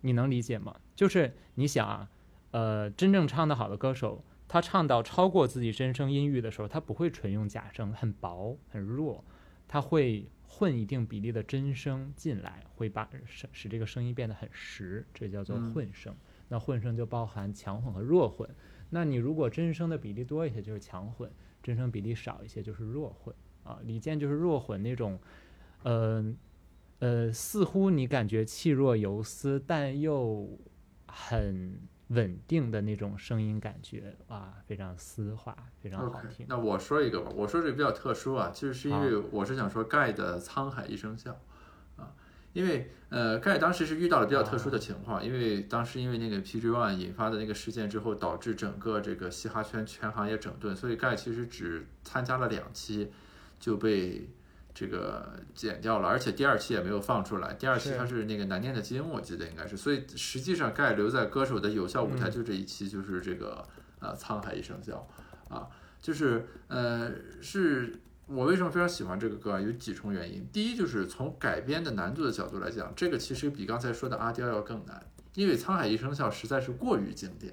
你能理解吗？就是你想啊，呃，真正唱得好的歌手。他唱到超过自己真声音域的时候，他不会纯用假声，很薄很弱，他会混一定比例的真声进来，会把使使这个声音变得很实，这叫做混声。嗯、那混声就包含强混和弱混。那你如果真声的比例多一些就是强混，真声比例少一些就是弱混啊。李健就是弱混那种，呃呃，似乎你感觉气若游丝，但又很。稳定的那种声音感觉哇，非常丝滑，非常好听。Okay, 那我说一个吧，我说这个比较特殊啊，其实是因为我是想说盖的《沧海一声笑》啊，因为呃盖当时是遇到了比较特殊的情况，因为当时因为那个 PG One 引发的那个事件之后，导致整个这个嘻哈圈全行业整顿，所以盖其实只参加了两期就被。这个剪掉了，而且第二期也没有放出来。第二期它是那个难念的经，我记得应该是。所以实际上盖留在歌手的有效舞台就这一期，就是这个呃《沧海一声笑》啊，就是呃是我为什么非常喜欢这个歌啊？有几重原因。第一就是从改编的难度的角度来讲，这个其实比刚才说的阿刁要更难，因为《沧海一声笑》实在是过于经典。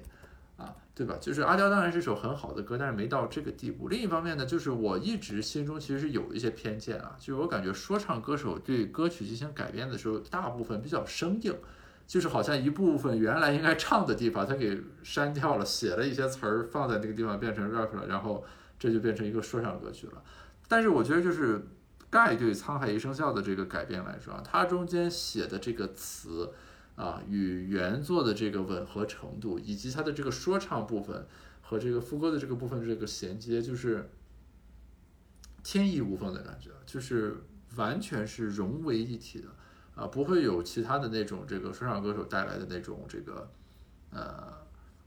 啊，对吧？就是阿刁当然是首很好的歌，但是没到这个地步。另一方面呢，就是我一直心中其实是有一些偏见啊，就是我感觉说唱歌手对歌曲进行改编的时候，大部分比较生硬，就是好像一部分原来应该唱的地方，他给删掉了，写了一些词儿放在那个地方变成 rap 了，然后这就变成一个说唱歌曲了。但是我觉得就是盖对《沧海一声笑》的这个改编来说啊，它中间写的这个词。啊与原作的这个吻合程度，以及它的这个说唱部分和这个副歌的这个部分这个衔接，就是天衣无缝的感觉，就是完全是融为一体的啊，不会有其他的那种这个说唱歌手带来的那种这个呃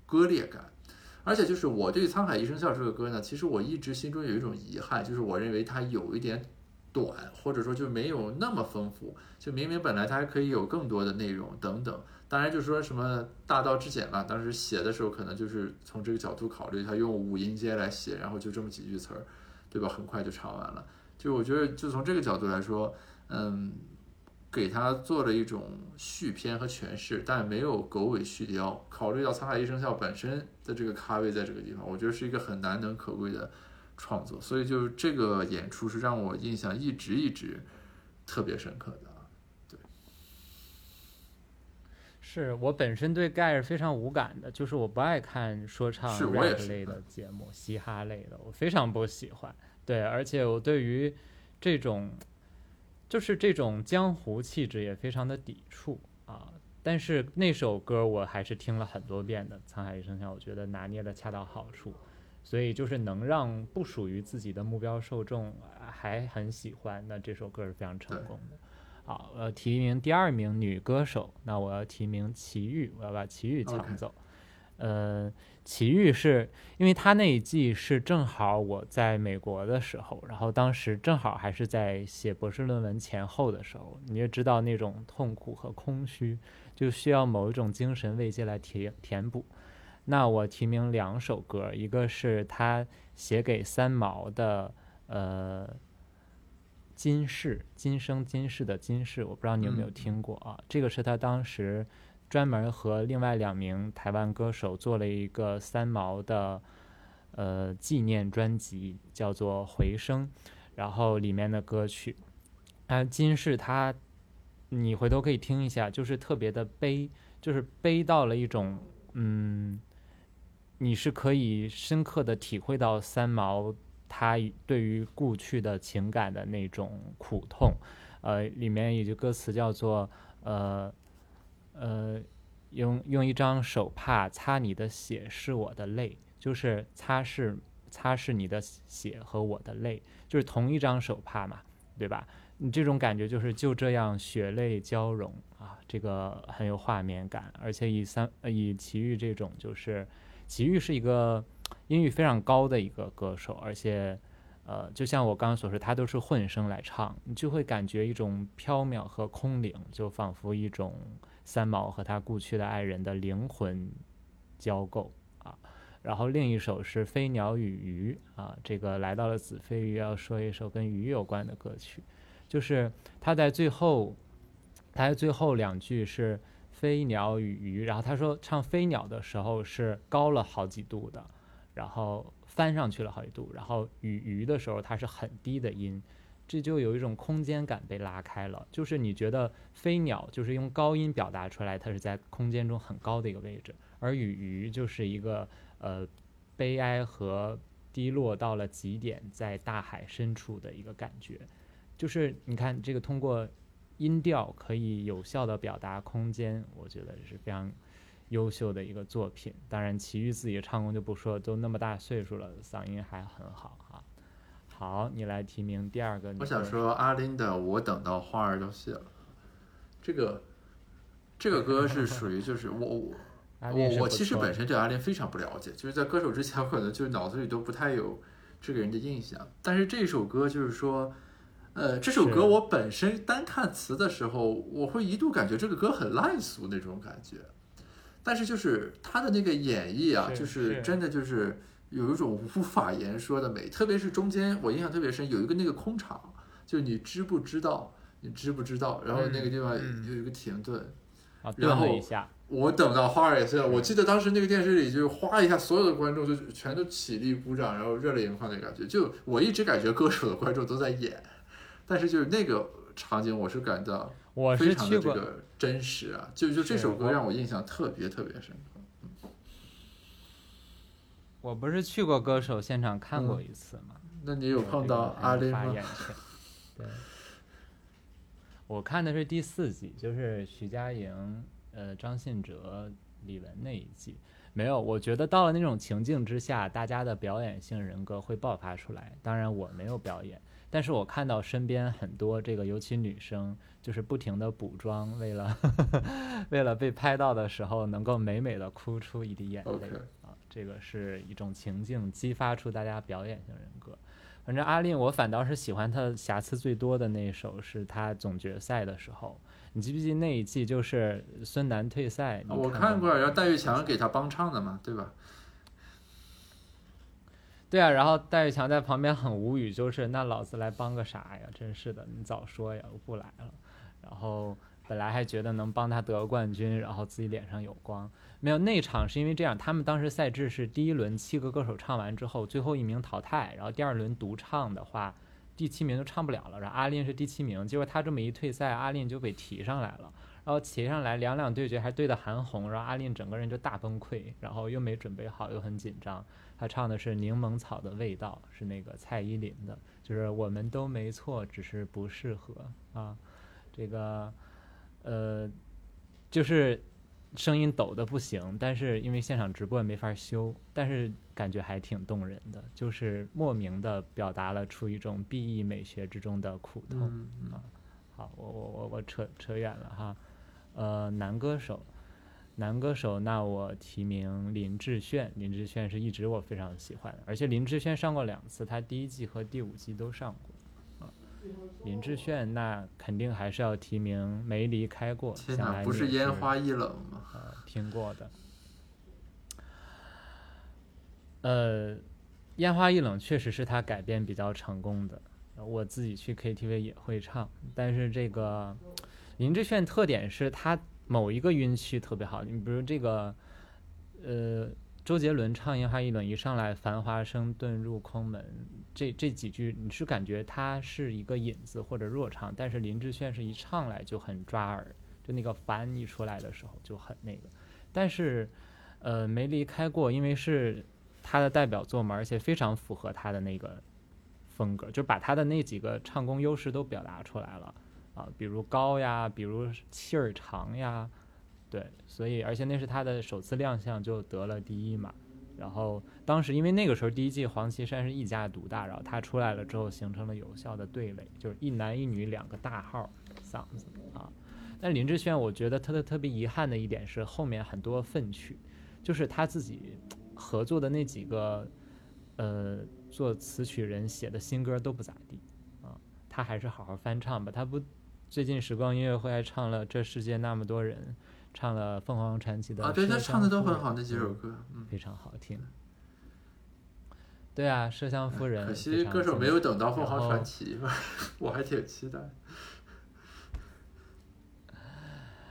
割裂感。而且就是我对《沧海一声笑》这个歌呢，其实我一直心中有一种遗憾，就是我认为它有一点短，或者说就没有那么丰富。就明明本来它还可以有更多的内容等等。当然就说什么大道至简嘛，当时写的时候可能就是从这个角度考虑，他用五音阶来写，然后就这么几句词儿，对吧？很快就唱完了。就我觉得就从这个角度来说，嗯。给他做了一种续篇和诠释，但没有狗尾续貂。考虑到《沧海一声笑》本身的这个咖位在这个地方，我觉得是一个很难能可贵的创作，所以就这个演出是让我印象一直一直特别深刻的。对，是我本身对盖是非常无感的，就是我不爱看说唱 rap 类的节目，嘻哈类的，我非常不喜欢。对，而且我对于这种。就是这种江湖气质也非常的抵触啊，但是那首歌我还是听了很多遍的，《沧海一声笑》，我觉得拿捏的恰到好处，所以就是能让不属于自己的目标受众还很喜欢，那这首歌是非常成功的。好，我要提名第二名女歌手，那我要提名齐豫，我要把齐豫抢走。呃，奇遇是因为他那一季是正好我在美国的时候，然后当时正好还是在写博士论文前后的时候，你也知道那种痛苦和空虚，就需要某一种精神慰藉来填填补。那我提名两首歌，一个是他写给三毛的，呃，今世今生今世的今世，我不知道你有没有听过啊？这个是他当时。专门和另外两名台湾歌手做了一个三毛的呃纪念专辑，叫做《回声》，然后里面的歌曲，啊，今世他，你回头可以听一下，就是特别的悲，就是悲到了一种，嗯，你是可以深刻的体会到三毛他对于故去的情感的那种苦痛，呃，里面有句歌词叫做呃。呃，用用一张手帕擦你的血是我的泪，就是擦拭擦拭你的血和我的泪，就是同一张手帕嘛，对吧？你这种感觉就是就这样血泪交融啊，这个很有画面感，而且以三以齐豫这种就是齐豫是一个音域非常高的一个歌手，而且呃，就像我刚刚所说，他都是混声来唱，你就会感觉一种飘渺和空灵，就仿佛一种。三毛和他故去的爱人的灵魂交媾啊，然后另一首是《飞鸟与鱼》啊，这个来到了子非鱼要说一首跟鱼有关的歌曲，就是他在最后，他在最后两句是“飞鸟与鱼”，然后他说唱飞鸟的时候是高了好几度的，然后翻上去了好几度，然后与鱼的时候它是很低的音。这就有一种空间感被拉开了，就是你觉得飞鸟就是用高音表达出来，它是在空间中很高的一个位置，而与鱼就是一个呃悲哀和低落到了极点，在大海深处的一个感觉。就是你看这个通过音调可以有效的表达空间，我觉得是非常优秀的一个作品。当然，齐豫自己的唱功就不说，都那么大岁数了，嗓音还很好。好，你来提名第二个。我想说阿林的《我等到花儿都谢了》，这个这个歌是属于就是我我 *laughs* 我我其实本身对阿林非常不了解，就是在歌手之前我可能就脑子里都不太有这个人的印象。但是这首歌就是说，呃，这首歌我本身单看词的时候，我会一度感觉这个歌很烂俗那种感觉。但是就是他的那个演绎啊，就是真的就是。有一种无法言说的美，特别是中间我印象特别深，有一个那个空场，就你知不知道？你知不知道？然后那个地方有一个停顿，然后我等到花儿也谢了。我记得当时那个电视里就哗一下，所有的观众就全都起立鼓掌，然后热泪盈眶的感觉。就我一直感觉歌手的观众都在演，但是就是那个场景，我是感到非常的这个真实啊。就就这首歌让我印象特别特别深。我不是去过歌手现场看过一次吗？那你有碰到阿林吗？*laughs* 对，我看的是第四季，就是徐佳莹呃张信哲、李玟那一季。没有，我觉得到了那种情境之下，大家的表演性人格会爆发出来。当然我没有表演，但是我看到身边很多这个，尤其女生，就是不停的补妆，为了 *laughs* 为了被拍到的时候能够美美的哭出一滴眼泪这个是一种情境激发出大家表演性人格。反正阿令，我反倒是喜欢他瑕疵最多的那一首，是他总决赛的时候。你记不记得那一季就是孙楠退赛？你我看看过，然后戴玉强给他帮唱的嘛，对吧？对啊，然后戴玉强在旁边很无语，就是那老子来帮个啥呀？真是的，你早说呀，我不来了。然后本来还觉得能帮他得冠军，然后自己脸上有光。没有那场是因为这样，他们当时赛制是第一轮七个歌手唱完之后，最后一名淘汰，然后第二轮独唱的话，第七名就唱不了了。然后阿令是第七名，结果他这么一退赛，阿令就被提上来了。然后提上来两两对决还对的韩红，然后阿令整个人就大崩溃，然后又没准备好，又很紧张。他唱的是《柠檬草的味道》，是那个蔡依林的，就是我们都没错，只是不适合啊。这个呃，就是声音抖的不行，但是因为现场直播也没法修，但是感觉还挺动人的，就是莫名的表达了出一种 B E 美学之中的苦痛。啊，好，我我我我扯扯远了哈，呃，男歌手，男歌手，那我提名林志炫，林志炫是一直我非常喜欢的，而且林志炫上过两次，他第一季和第五季都上过。啊，林志炫那肯定还是要提名没离开过，不是烟花易冷吗？呃听过的。呃，烟花易冷确实是他改编比较成功的，呃我自己去 KTV 也会唱。但是这个林志炫特点是他某一个音区特别好，你比如这个，呃，周杰伦唱《烟花易冷》一上来，繁华声遁入空门，这这几句你是感觉他是一个引子或者弱唱，但是林志炫是一唱来就很抓耳，就那个烦一出来的时候就很那个。但是，呃，没离开过，因为是他的代表作嘛，而且非常符合他的那个风格，就把他的那几个唱功优势都表达出来了啊，比如高呀，比如气儿长呀，对，所以而且那是他的首次亮相就得了第一嘛。然后当时因为那个时候第一季黄绮珊是一家独大，然后他出来了之后形成了有效的对垒，就是一男一女两个大号嗓子啊。但林志炫，我觉得他的特别遗憾的一点是后面很多粪曲，就是他自己合作的那几个，呃，做词曲人写的新歌都不咋地啊。他还是好好翻唱吧。他不最近时光音乐会还唱了《这世界那么多人》，唱了凤凰传奇的啊，对，他唱的都很好，那几首嗯歌，嗯。非常好听。对啊，麝香夫人。可惜歌手没有等到凤凰传奇。吧，我还挺期待。*laughs*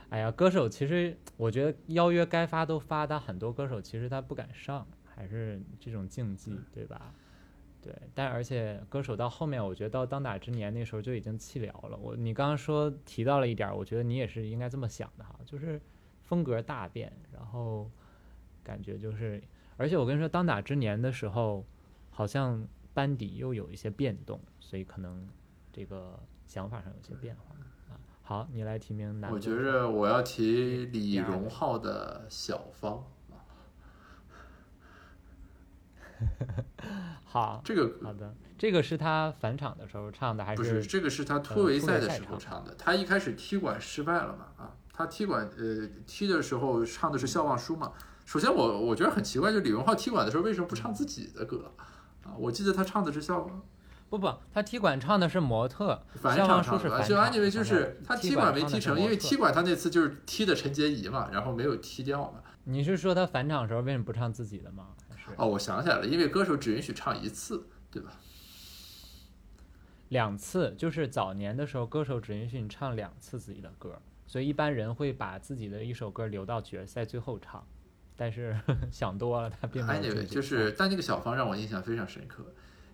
哎呀，歌手其实我觉得邀约该发都发，但很多歌手其实他不敢上，还是这种竞技，对吧？对，但而且歌手到后面，我觉得到当打之年那时候就已经弃疗了。我你刚刚说提到了一点，我觉得你也是应该这么想的哈，就是风格大变，然后感觉就是，而且我跟你说，当打之年的时候，好像班底又有一些变动，所以可能这个想法上有些变化啊。好，你来提名男我。觉着我要提李荣浩的《小芳 *laughs* 好》，这个好的，这个是他返场的时候唱的，还是不是这个是他突呃围赛的时候唱的。他一开始踢馆失败了嘛啊，他踢馆呃踢的时候唱的是《笑忘书》嘛。首先我我觉得很奇怪，就李荣浩踢馆的时候为什么不唱自己的歌啊？我记得他唱的是《笑忘不不，他踢馆唱的是模特，返消场唱的，亡书是返就安场以为就是他踢馆没踢成，因为踢馆。馆他那次就是踢的陈洁仪嘛，然后没有踢掉嘛。你是说他返场的时候为什么不唱自己的吗？还是哦，我想起来了，因为歌手只允许唱一次，对吧？两次？就是早年的时候，歌手只允许你唱两次自己的歌，所以一般人会把自己的一首歌留到决赛最后唱。但是 *laughs* 想多了，他并没有这 anyway，就是但那个小芳让我印象非常深刻，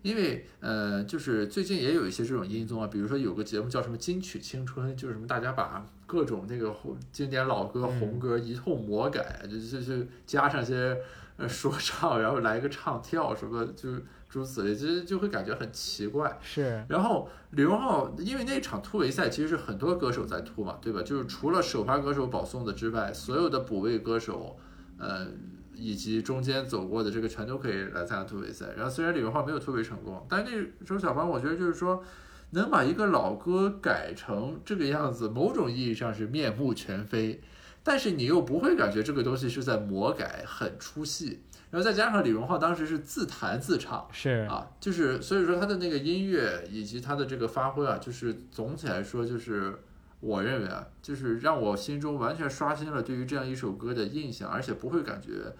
因为呃，就是最近也有一些这种音综啊，比如说有个节目叫什么《金曲青春》，就是什么大家把各种那个红经典老歌、嗯红歌一通魔改，就就就加上些呃说唱，然后来个唱跳什么，就诸如此类，其实就会感觉很奇怪。是，然后李荣浩因为那场突围赛其实是很多歌手在突嘛，对吧？就是除了首发歌手保送的之外，所有的补位歌手，呃，以及中间走过的这个全都可以来参加突围赛。然后虽然李荣浩没有突围成功，但是那周小芳我觉得就是说。能把一个老歌改成这个样子，某种意义上是面目全非，但是你又不会感觉这个东西是在魔改，很出戏。然后再加上李荣浩当时是自弹自唱，是啊，就是所以说他的那个音乐以及他的这个发挥啊，就是总体来说就是我认为啊，就是让我心中完全刷新了对于这样一首歌的印象，而且不会感觉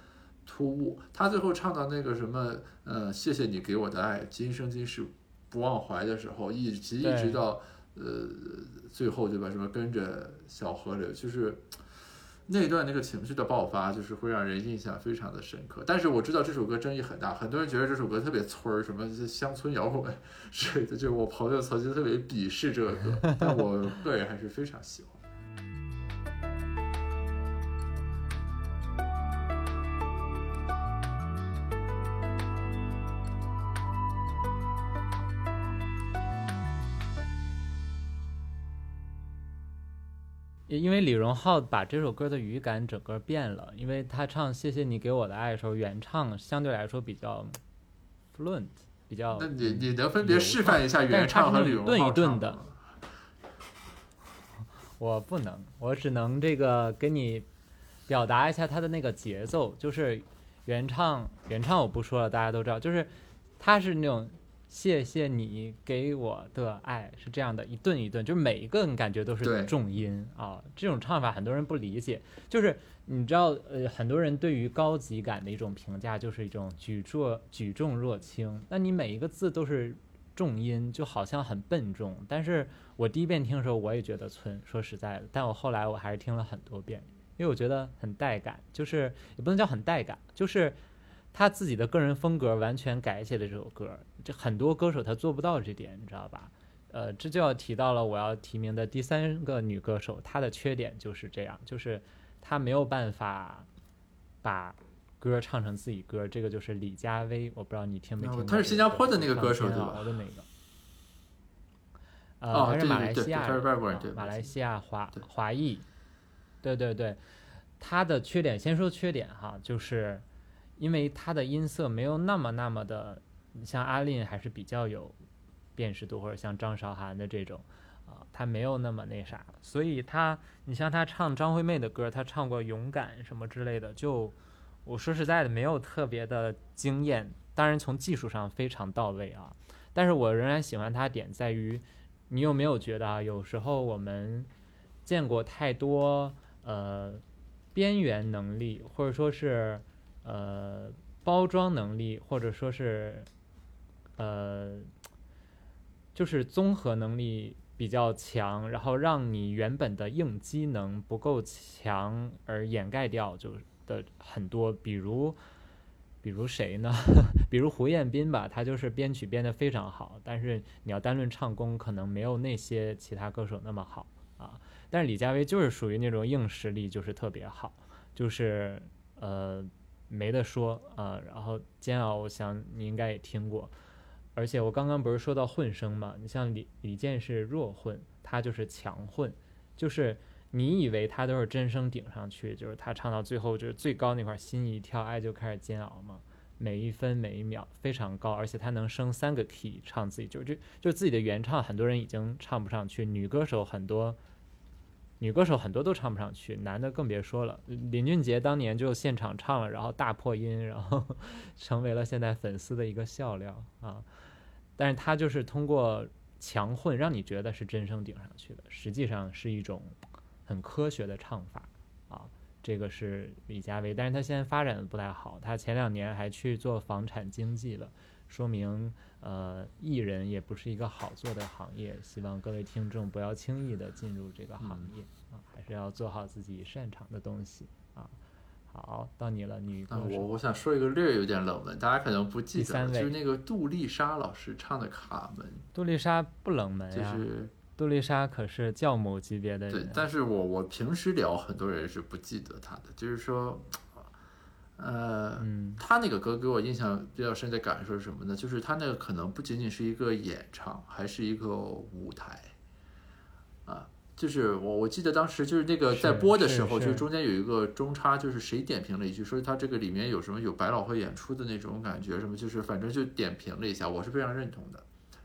突兀。他最后唱到那个什么，呃，谢谢你给我的爱，今生今世。不忘怀的时候，以及一直到呃最后，对吧？什么跟着小河流，就是那段那个情绪的爆发，就是会让人印象非常的深刻。但是我知道这首歌争议很大，很多人觉得这首歌特别村儿，什么乡村摇滚之类的。就我朋友曾经特别鄙视这个歌，但我个人还是非常喜欢。因为李荣浩把这首歌的语感整个变了，因为他唱《谢谢你给我的爱》的时候，原唱相对来说比较 fluent，比较。那你你能分别示范一下原唱和李荣浩顿一顿的？*laughs* 我不能，我只能这个给你表达一下他的那个节奏，就是原唱原唱我不说了，大家都知道，就是他是那种。谢谢你给我的爱是这样的，一顿一顿，就是每一个感觉都是重音啊。这种唱法很多人不理解，就是你知道，呃，很多人对于高级感的一种评价就是一种举重举重若轻。那你每一个字都是重音，就好像很笨重。但是我第一遍听的时候，我也觉得村，说实在的，但我后来我还是听了很多遍，因为我觉得很带感，就是也不能叫很带感，就是。他自己的个人风格完全改写的这首歌，这很多歌手他做不到这点，你知道吧？呃，这就要提到了我要提名的第三个女歌手，她的缺点就是这样，就是她没有办法把歌唱成自己歌。这个就是李佳薇，我不知道你听没听过？她是新加坡的那个歌手对吧？的那个，呃，她是马来西亚人，马来西亚华华裔，对对对，她的缺点先说缺点哈，就是。因为他的音色没有那么那么的，像阿令还是比较有辨识度，或者像张韶涵的这种，啊，他没有那么那啥，所以他，你像他唱张惠妹的歌，他唱过《勇敢》什么之类的，就我说实在的，没有特别的惊艳。当然从技术上非常到位啊，但是我仍然喜欢他点在于，你有没有觉得啊？有时候我们见过太多呃边缘能力，或者说是。呃，包装能力或者说是，呃，就是综合能力比较强，然后让你原本的硬机能不够强而掩盖掉，就的很多，比如，比如谁呢？*laughs* 比如胡彦斌吧，他就是编曲编得非常好，但是你要单论唱功，可能没有那些其他歌手那么好啊。但是李佳薇就是属于那种硬实力，就是特别好，就是呃。没得说啊，然后煎熬，我想你应该也听过，而且我刚刚不是说到混声嘛？你像李李健是弱混，他就是强混，就是你以为他都是真声顶上去，就是他唱到最后就是最高那块心一跳，爱就开始煎熬嘛，每一分每一秒非常高，而且他能升三个 key 唱自己，就就就自己的原唱，很多人已经唱不上去，女歌手很多。女歌手很多都唱不上去，男的更别说了。林俊杰当年就现场唱了，然后大破音，然后 *laughs* 成为了现在粉丝的一个笑料啊。但是他就是通过强混，让你觉得是真声顶上去的，实际上是一种很科学的唱法啊。这个是李佳薇，但是他现在发展的不太好，他前两年还去做房产经纪了，说明。呃，艺人也不是一个好做的行业，希望各位听众不要轻易的进入这个行业啊，还是要做好自己擅长的东西啊。好，到你了，女歌手。我我想说一个略有点冷门，大家可能不记得，就是那个杜丽莎老师唱的《卡门》。杜丽莎不冷门呀，杜丽莎可是教母级别的人。对，但是我我平时聊，很多人是不记得她的，就是说。呃，嗯他那个歌给我印象比较深的感受是什么呢？就是他那个可能不仅仅是一个演唱，还是一个舞台，啊，就是我我记得当时就是那个在播的时候，就是中间有一个中插，就是谁点评了一句，说他这个里面有什么有百老汇演出的那种感觉，什么就是反正就点评了一下，我是非常认同的，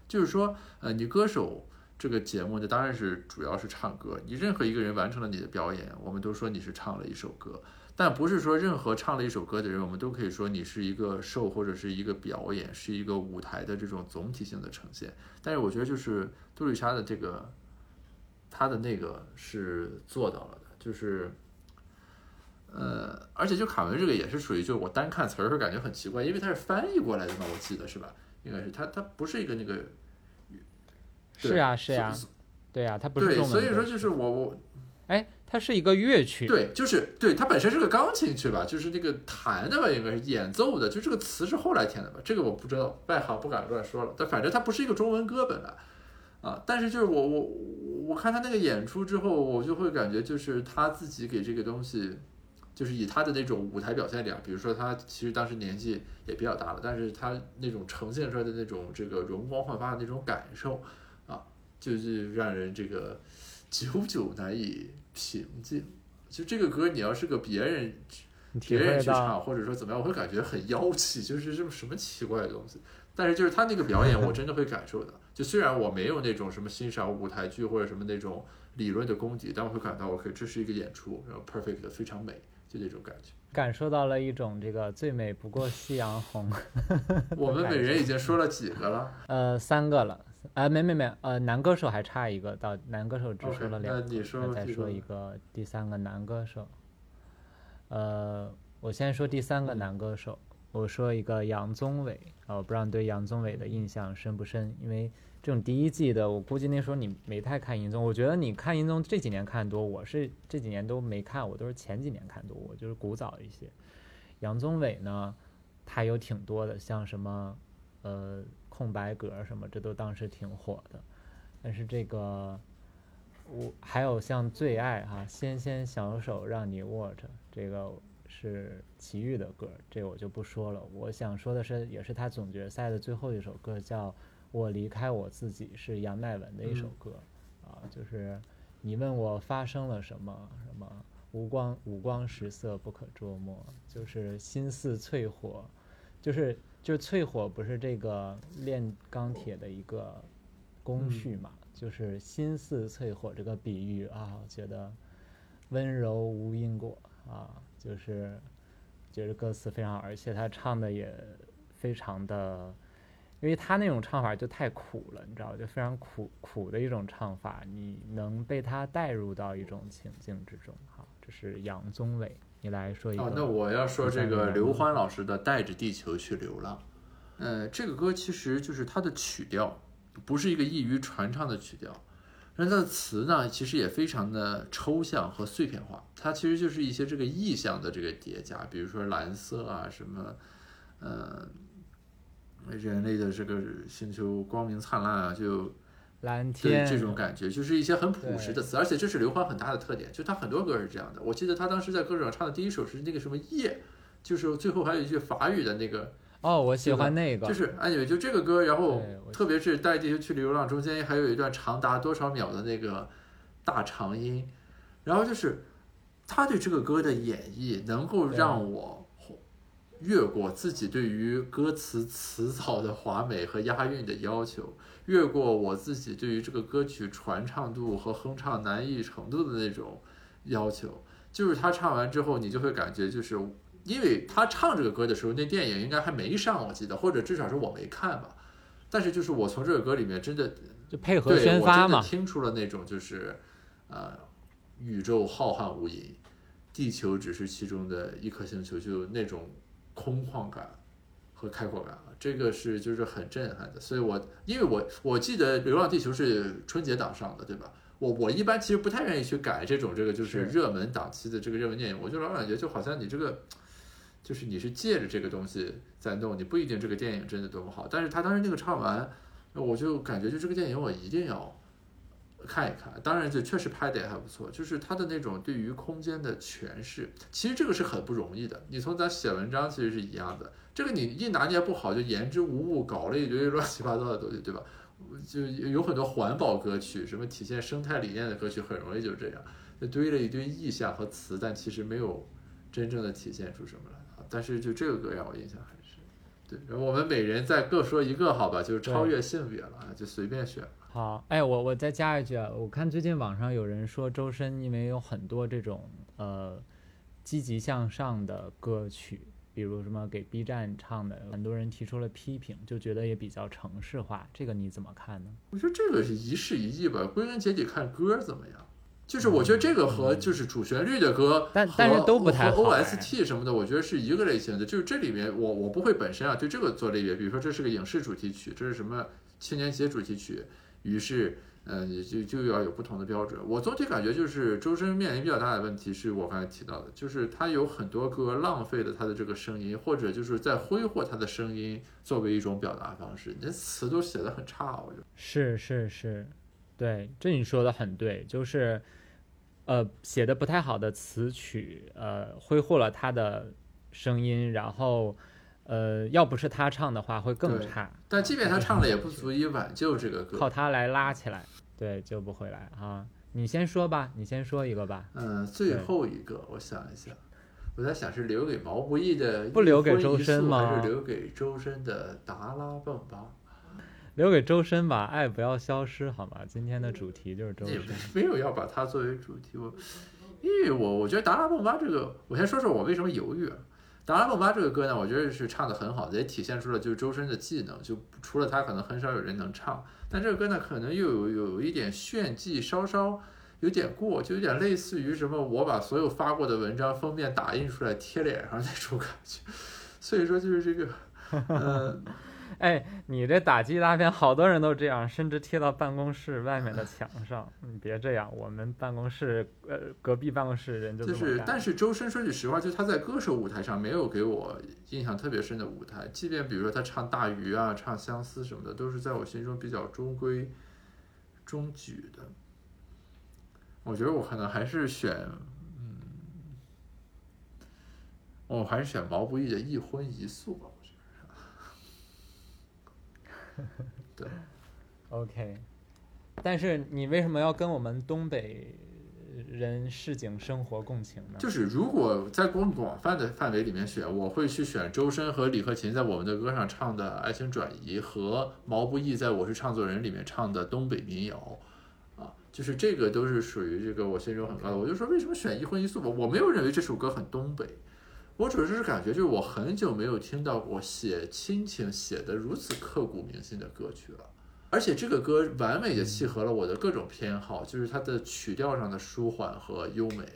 就是说，呃，你歌手。这个节目呢，当然是主要是唱歌。你任何一个人完成了你的表演，我们都说你是唱了一首歌。但不是说任何唱了一首歌的人，我们都可以说你是一个 show 或者是一个表演，是一个舞台的这种总体性的呈现。但是我觉得就是杜丽莎的这个，她的那个是做到了的，就是，呃，而且就卡门这个也是属于，就我单看词儿会感觉很奇怪，因为它是翻译过来的嘛，我记得是吧？应该是它它不是一个那个，对是啊是啊对啊、它不是所以说就是我我哎，它是一个乐曲，对，就是对，它本身是个钢琴曲吧，就是那个弹的吧，应该是演奏的，就这个词是后来填的吧，这个我不知道，外行不敢乱说了。但反正它不是一个中文歌本来啊，但是就是我我我看他那个演出之后，我就会感觉就是他自己给这个东西，就是以他的那种舞台表现力啊，比如说他其实当时年纪也比较大了，但是他那种呈现出来的那种这个容光焕发的那种感受啊，就是让人这个久久难以平静。就这个歌，你要是个别人别人去唱，或者说怎么样，我会感觉很妖气，就是这么什么奇怪的东西。但是就是他那个表演，*laughs* 我真的会感受到。就虽然我没有那种什么欣赏舞台剧或者什么那种理论的功底，但我会感到 OK，这是一个演出，然后 perfect 的非常美，就那种感觉。感受到了一种这个最美不过夕阳红，我们每人已经说了几个了呃，三个了，呃，没没没，呃，男歌手还差一个，到男歌手只说了两个，那你说那再说一个第三个男歌手，呃，我先说第三个男歌手，我说一个杨宗纬，啊，我不知道你对杨宗纬的印象深不深，因为这种第一季的，我估计那时候你没太看音综，我觉得你看音综这几年看多，我是这几年都没看，我都是前几年看多，我就是古早一些。杨宗纬呢，他有挺多的，像什么呃空白格什么，这都当时挺火的。但是这个我还有像最爱哈、纤纤小手让你握着，这个是齐豫的歌，这个我就不说了。我想说的是，也是他总决赛的最后一首歌，叫《我离开我自己》，是杨乃文的一首歌、啊，就是你问我发生了什么什么。无光五光十色不可捉摸，就是心似淬火，就是就是淬火不是这个炼钢铁的一个工序嘛，就是心似淬火这个比喻啊，我觉得温柔无因果啊，就是觉得歌词非常好，而且他唱的也非常的。因为他那种唱法就太苦了，你知道，就非常苦苦的一种唱法，你能被他带入到一种情境之中。哈，这是杨宗纬，你来说一个。哦，那我要说这个个刘欢老师的《带着地球去流浪》。呃，这个歌其实就是它的曲调，不是一个易于传唱的曲调，但它的词呢，其实也非常的抽象和碎片化。它其实就是一些这个意象的这个叠加，比如说蓝色啊，什么，呃，人类的这个星球光明灿烂啊，就对蓝天对这种感觉，就是一些很朴实的词，而且这是刘欢很大的特点，就他很多歌是这样的。我记得他当时在歌手上唱的第一首是那个什么夜，就是最后还有一句法语的那个，哦，我喜欢那个，就是哎，就这个歌，然后特别是带地球去流浪中间还有一段长达多少秒的那个大长音，然后就是他对这个歌的演绎能够让我越过自己对于歌词词藻的华美和押韵的要求，越过我自己对于这个歌曲传唱度和哼唱难易程度的那种要求，就是他唱完之后，你就会感觉就是。因为他唱这个歌的时候，那电影应该还没上，我记得，或者至少是我没看吧。但是就是我从这个歌里面真的就配合对我真的宣发嘛，听出了那种就是，呃，宇宙浩瀚无垠，地球只是其中的一颗星球，就那种空旷感和开阔感了。这个是就是很震撼的。所以我因为我我记得《流浪地球》是春节档上的，对吧？我我一般其实不太愿意去改这种这个就是是热门档期的这个热门电影，我就老感觉就好像你这个。就是你是借着这个东西在弄，你不一定这个电影真的多么好。但是他当时那个唱完，我就感觉就这个电影我一定要看一看。当然，这确实拍的也还不错，就是他的那种对于空间的诠释，其实这个是很不容易的。你从咱写文章其实是一样的，这个你一拿捏不好，就言之无物，搞了一堆 *laughs* 乱七八糟的东西，对吧？就有很多环保歌曲，什么体现生态理念的歌曲，很容易就这样，就堆了一堆意象和词，但其实没有真正的体现出什么来啊。但是就这个歌让我印象很深。对，然后我们每人再各说一个，好吧？就是超越性别了，就随便选。好，哎，我我再加一句啊，我看最近网上有人说周深因为有很多这种呃积极向上的歌曲。比如什么给 B 站唱的，很多人提出了批评，就觉得也比较城市化，这个你怎么看呢？我觉得这个是一事一议吧，归根结底看歌怎么样。就是我觉得这个和就是主旋律的歌，但但是都不太和 OST 什么的，我觉得是一个类型的。就是这里面我我不会本身啊对这个做类别，比如说这是个影视主题曲，这是什么青年节主题曲，于是。嗯，就就要有不同的标准。我总体感觉就是周深面临比较大的问题，是我刚才提到的，就是他有很多歌浪费了他的这个声音，或者就是在挥霍他的声音作为一种表达方式。你词都写的很差，我觉得是是是，对，这你说的很对，就是呃写的不太好的词曲，呃挥霍了他的声音，然后。呃，要不是他唱的话，会更差。但即便他唱了，也不足以挽救这个歌。靠他来拉起来，对，救不回来啊！你先说吧，你先说一个吧。嗯，最后一个，我想一想，我在想是留给毛不易的，不留给周深吗？还是留给周深的达拉崩吧？留给周深吧，爱不要消失，好吗？今天的主题就是周深。没有要把它作为主题，我，因为我我觉得达拉崩吧这个，我先说说我为什么犹豫。达拉崩吧这个歌呢，我觉得是唱的很好的，也体现出了就是周深的技能。就除了他，可能很少有人能唱。但这个歌呢，可能又有有一点炫技，稍稍有点过，就有点类似于什么我把所有发过的文章封面打印出来贴脸上那种感觉。*laughs* 所以说就是这个，呃。*laughs* *laughs* 哎，你这打击大片，好多人都这样，甚至贴到办公室外面的墙上。你别这样，我们办公室呃隔壁办公室人就就是，但是周深说句实话，就他在歌手舞台上没有给我印象特别深的舞台。即便比如说他唱《大鱼》啊、唱《相思》什么的，都是在我心中比较中规中矩的。我觉得我可能还是选，嗯，我还是选毛不易的《一荤一素》吧。*laughs* 对，OK，但是你为什么要跟我们东北人市井生活共情呢？就是如果在更广泛的范围里面选，我会去选周深和李克勤在我们的歌上唱的《爱情转移》和毛不易在我是唱作人里面唱的东北民谣，啊，就是这个都是属于这个我心中很高的。我就说为什么选一荤一素吧？我没有认为这首歌很东北。我主要就是感觉，就是我很久没有听到过写亲情写的如此刻骨铭心的歌曲了，而且这个歌完美的契合了我的各种偏好，就是它的曲调上的舒缓和优美，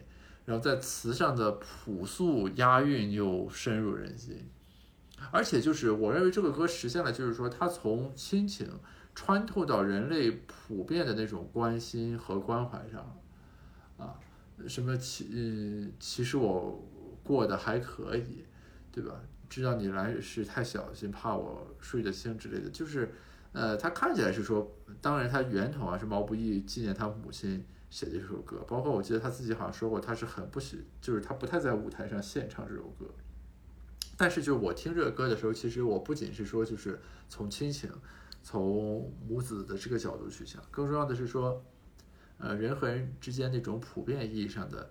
然后在词上的朴素押韵又深入人心，而且就是我认为这个歌实现了，就是说它从亲情穿透到人类普遍的那种关心和关怀上，啊，什么其嗯其实我。过得还可以，对吧？知道你来是太小心，怕我睡得轻之类的，就是，呃，他看起来是说，当然他源头啊是毛不易纪念他母亲写的这首歌，包括我记得他自己好像说过，他是很不喜，就是他不太在舞台上献唱这首歌。但是就是我听这个歌的时候，其实我不仅是说就是从亲情、从母子的这个角度去想，更重要的是说，呃，人和人之间那种普遍意义上的。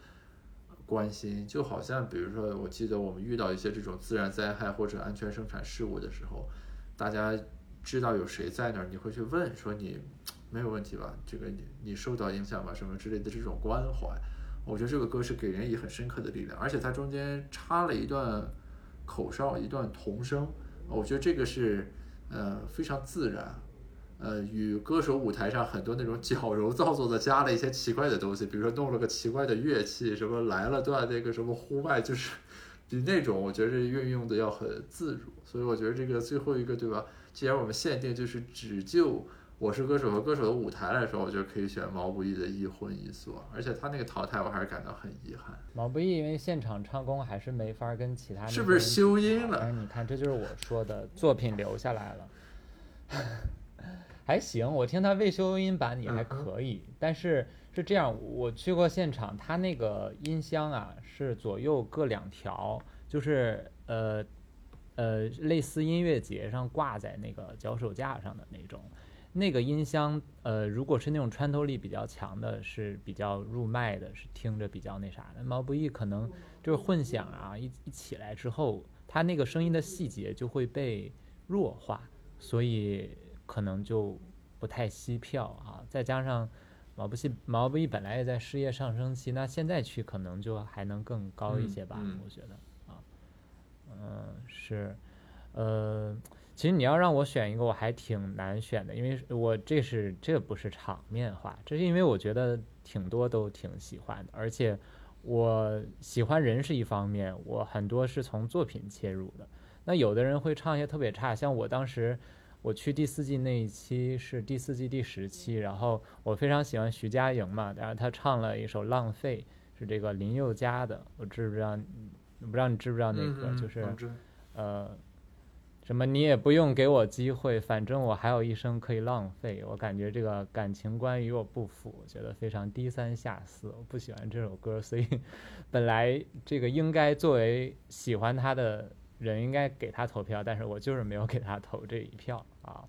关心就好像，比如说，我记得我们遇到一些这种自然灾害或者安全生产事故的时候，大家知道有谁在那儿，你会去问说你没有问题吧？这个你你受到影响吧？什么之类的这种关怀，我觉得这个歌是给人以很深刻的力量，而且它中间插了一段口哨，一段童声，我觉得这个是呃非常自然。呃，与歌手舞台上很多那种矫揉造作的加了一些奇怪的东西，比如说弄了个奇怪的乐器，什么来了段那个什么呼麦，就是比那种我觉得运用的要很自如。所以我觉得这个最后一个，对吧？既然我们限定就是只就《我是歌手》和歌手的舞台来说，我觉得可以选毛不易的《一荤一素》，而且他那个淘汰我还是感到很遗憾。毛不易因为现场唱功还是没法跟其他是不是修音了？你看，这就是我说的作品留下来了。*laughs* 还行，我听他未修音版也还可以，但是是这样，我去过现场，他那个音箱啊是左右各两条，就是呃呃类似音乐节上挂在那个脚手架上的那种。那个音箱，呃，如果是那种穿透力比较强的，是比较入麦的，是听着比较那啥的。毛不易可能就是混响啊，一一起来之后，它那个声音的细节就会被弱化，所以可能就不太吸票啊。再加上毛不易毛不易本来也在事业上升期，那现在去可能就还能更高一些吧，嗯嗯我觉得啊，嗯，是，呃。其实你要让我选一个，我还挺难选的，因为我这是这不是场面话，这是因为我觉得挺多都挺喜欢的，而且我喜欢人是一方面，我很多是从作品切入的。那有的人会唱一些特别差，像我当时我去第四季那一期是第四季第十期，然后我非常喜欢徐佳莹嘛，然后她唱了一首《浪费》，是这个林宥嘉的，我知不知道？不知道你知不知道那个？嗯就是呃。什么？你也不用给我机会，反正我还有一生可以浪费。我感觉这个感情观与我不符，我觉得非常低三下四。我不喜欢这首歌，所以 *laughs* 本来这个应该作为喜欢他的人应该给他投票，但是我就是没有给他投这一票啊。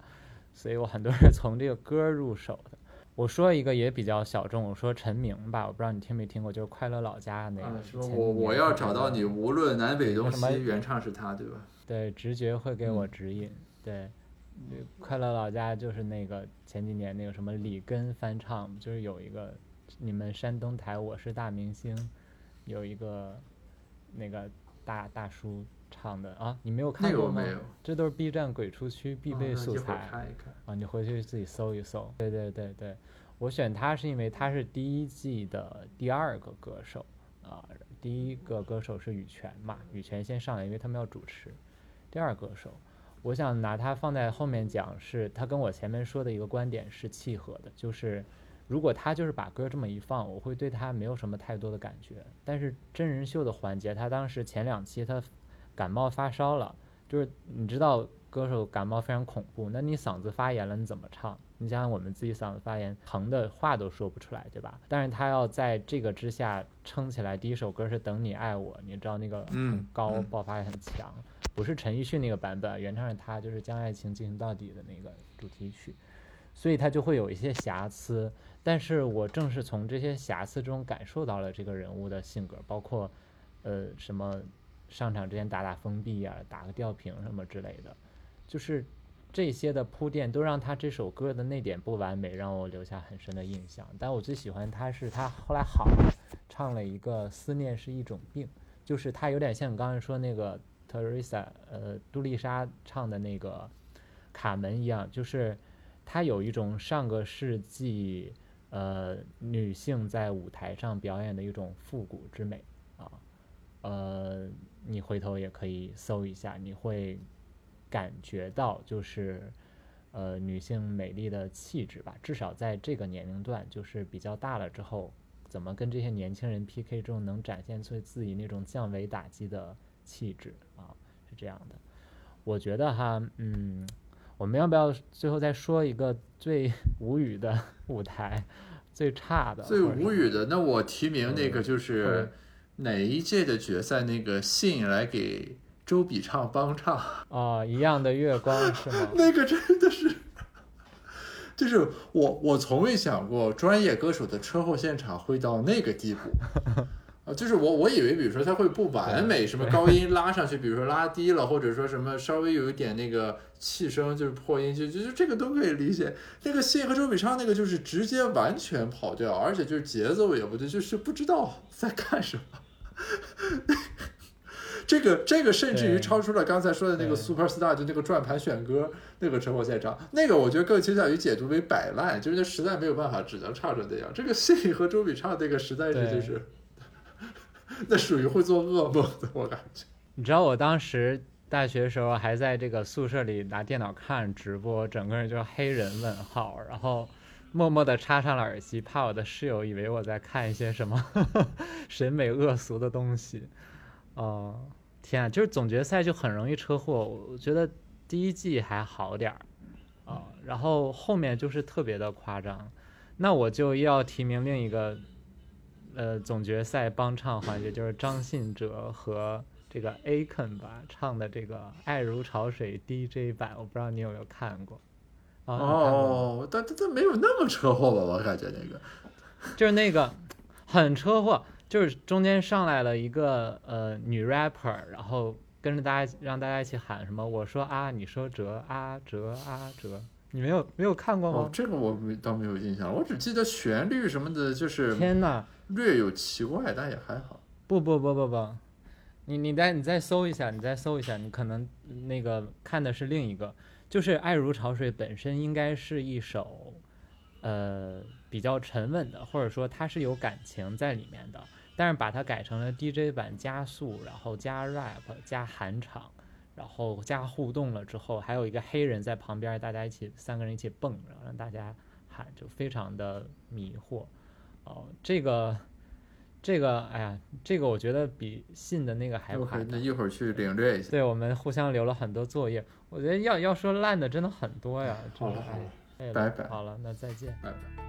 所以我很多是从这个歌入手的。我说一个也比较小众，我说陈明吧，我不知道你听没听过，就是《快乐老家》那个。啊，说我我要找到你，无论南北东西，原唱是他，对吧？对，直觉会给我嗯指引。对，对快乐老家就是那个前几年那个什么李根翻唱，就是有一个你们山东台《我是大明星》，有一个那个大大叔唱的啊，你没有看过吗？那个没有，这都是 B 站鬼畜区必备素材。看一看。啊，你回去自己搜一搜。对对对对，我选他是因为他是第一季的第二个歌手啊，第一个歌手是羽泉嘛，羽泉先上来，因为他们要主持。第二歌手，我想拿他放在后面讲，是他跟我前面说的一个观点是契合的，就是如果他就是把歌这么一放，我会对他没有什么太多的感觉。但是真人秀的环节，他当时前两期他感冒发烧了，就是你知道歌手感冒非常恐怖，那你嗓子发炎了，你怎么唱？你想想我们自己嗓子发炎，疼的话都说不出来，对吧？但是他要在这个之下撑起来，第一首歌是《等你爱我》，你知道那个嗯很高，嗯爆发力很强，不是陈奕迅那个版本，原唱是他，就是《将爱情进行到底》的那个主题曲，所以他就会有一些瑕疵。但是我正是从这些瑕疵中感受到了这个人物的性格，包括呃什么上场之前打打封闭啊，打个吊瓶什么之类的，就是这些的铺垫都让他这首歌的那点不完美让我留下很深的印象。但我最喜欢他是他后来好了，唱了一个《思念是一种病》，就是他有点像你刚才说那个 Teresa 呃杜丽莎唱的那个卡门一样，就是他有一种上个世纪呃女性在舞台上表演的一种复古之美啊，呃，你回头也可以搜一下，你会感觉到就是呃女性美丽的气质吧，至少在这个年龄段，就是比较大了之后，怎么跟这些年轻人 PK 中能展现出自己那种降维打击的气质啊，是这样的。我觉得哈，嗯，我们要不要最后再说一个最无语的舞台，最差的，最无语的，那我提名那个就或是者哪一届的决赛那个信来给周笔畅帮唱，啊、一样的月光是吗？*laughs* 那个真的是，就是我我从未想过专业歌手的车祸现场会到那个地步。啊，就是我我以为，比如说他会不完美，什么高音拉上去，比如说拉低了，或者说什么稍微有一点那个气声，就是破音，就就就这个都可以理解。那个信和周笔畅那个就是直接完全跑调，而且就是节奏也不对，就是不知道在干什么。*laughs* 这个这个甚至于超出了刚才说的那个 super star，就那个转盘选歌那个车祸现场，那个我觉得更倾向于解读为摆烂，就是那实在没有办法，只能唱成那样。这个信和周笔畅那个实在是就是，*laughs* 那属于会做噩梦的，我感觉。你知道我当时大学时候还在这个宿舍里拿电脑看直播，整个人就是黑人问号，然后默默地插上了耳机，怕我的室友以为我在看一些什么 *laughs* 审美恶俗的东西。哦、天啊，就是总决赛就很容易车祸。我觉得第一季还好点儿，啊，然后后面就是特别的夸张。那我就要提名另一个，呃，总决赛帮唱环节，就是张信哲和这个 Aken 吧唱的这个《爱如潮水》DJ 版，我不知道你有没有看过。哦，但但但没有那么车祸吧？我感觉那个。就是那个很车祸，就是中间上来了一个呃女 rapper，然后跟着大家让大家一起喊什么，我说啊，你说哲啊哲啊哲，你没有没有看过哦吗，？这个我没倒没有印象，我只记得旋律什么的，就是天呐！略有奇怪，但也还好。不不不不不，你你再你再搜一下，你再搜一下，你可能那个看的是另一个，就是《爱如潮水》本身应该是一首，呃，比较沉稳的，或者说它是有感情在里面的，但是把它改成了 DJ 版加速，然后加 rap 加喊场，然后加互动了之后，还有一个黑人在旁边，大家一起三个人一起蹦，然后让大家喊，就非常的迷惑。哦，这个。这个，哎呀，这个我觉得比信的那个还夸 OK，那。一会儿去领略一下。对我们互相留了很多作业，我觉得要要说烂的真的很多呀。这个好了好了拜拜好了，那再见。拜拜。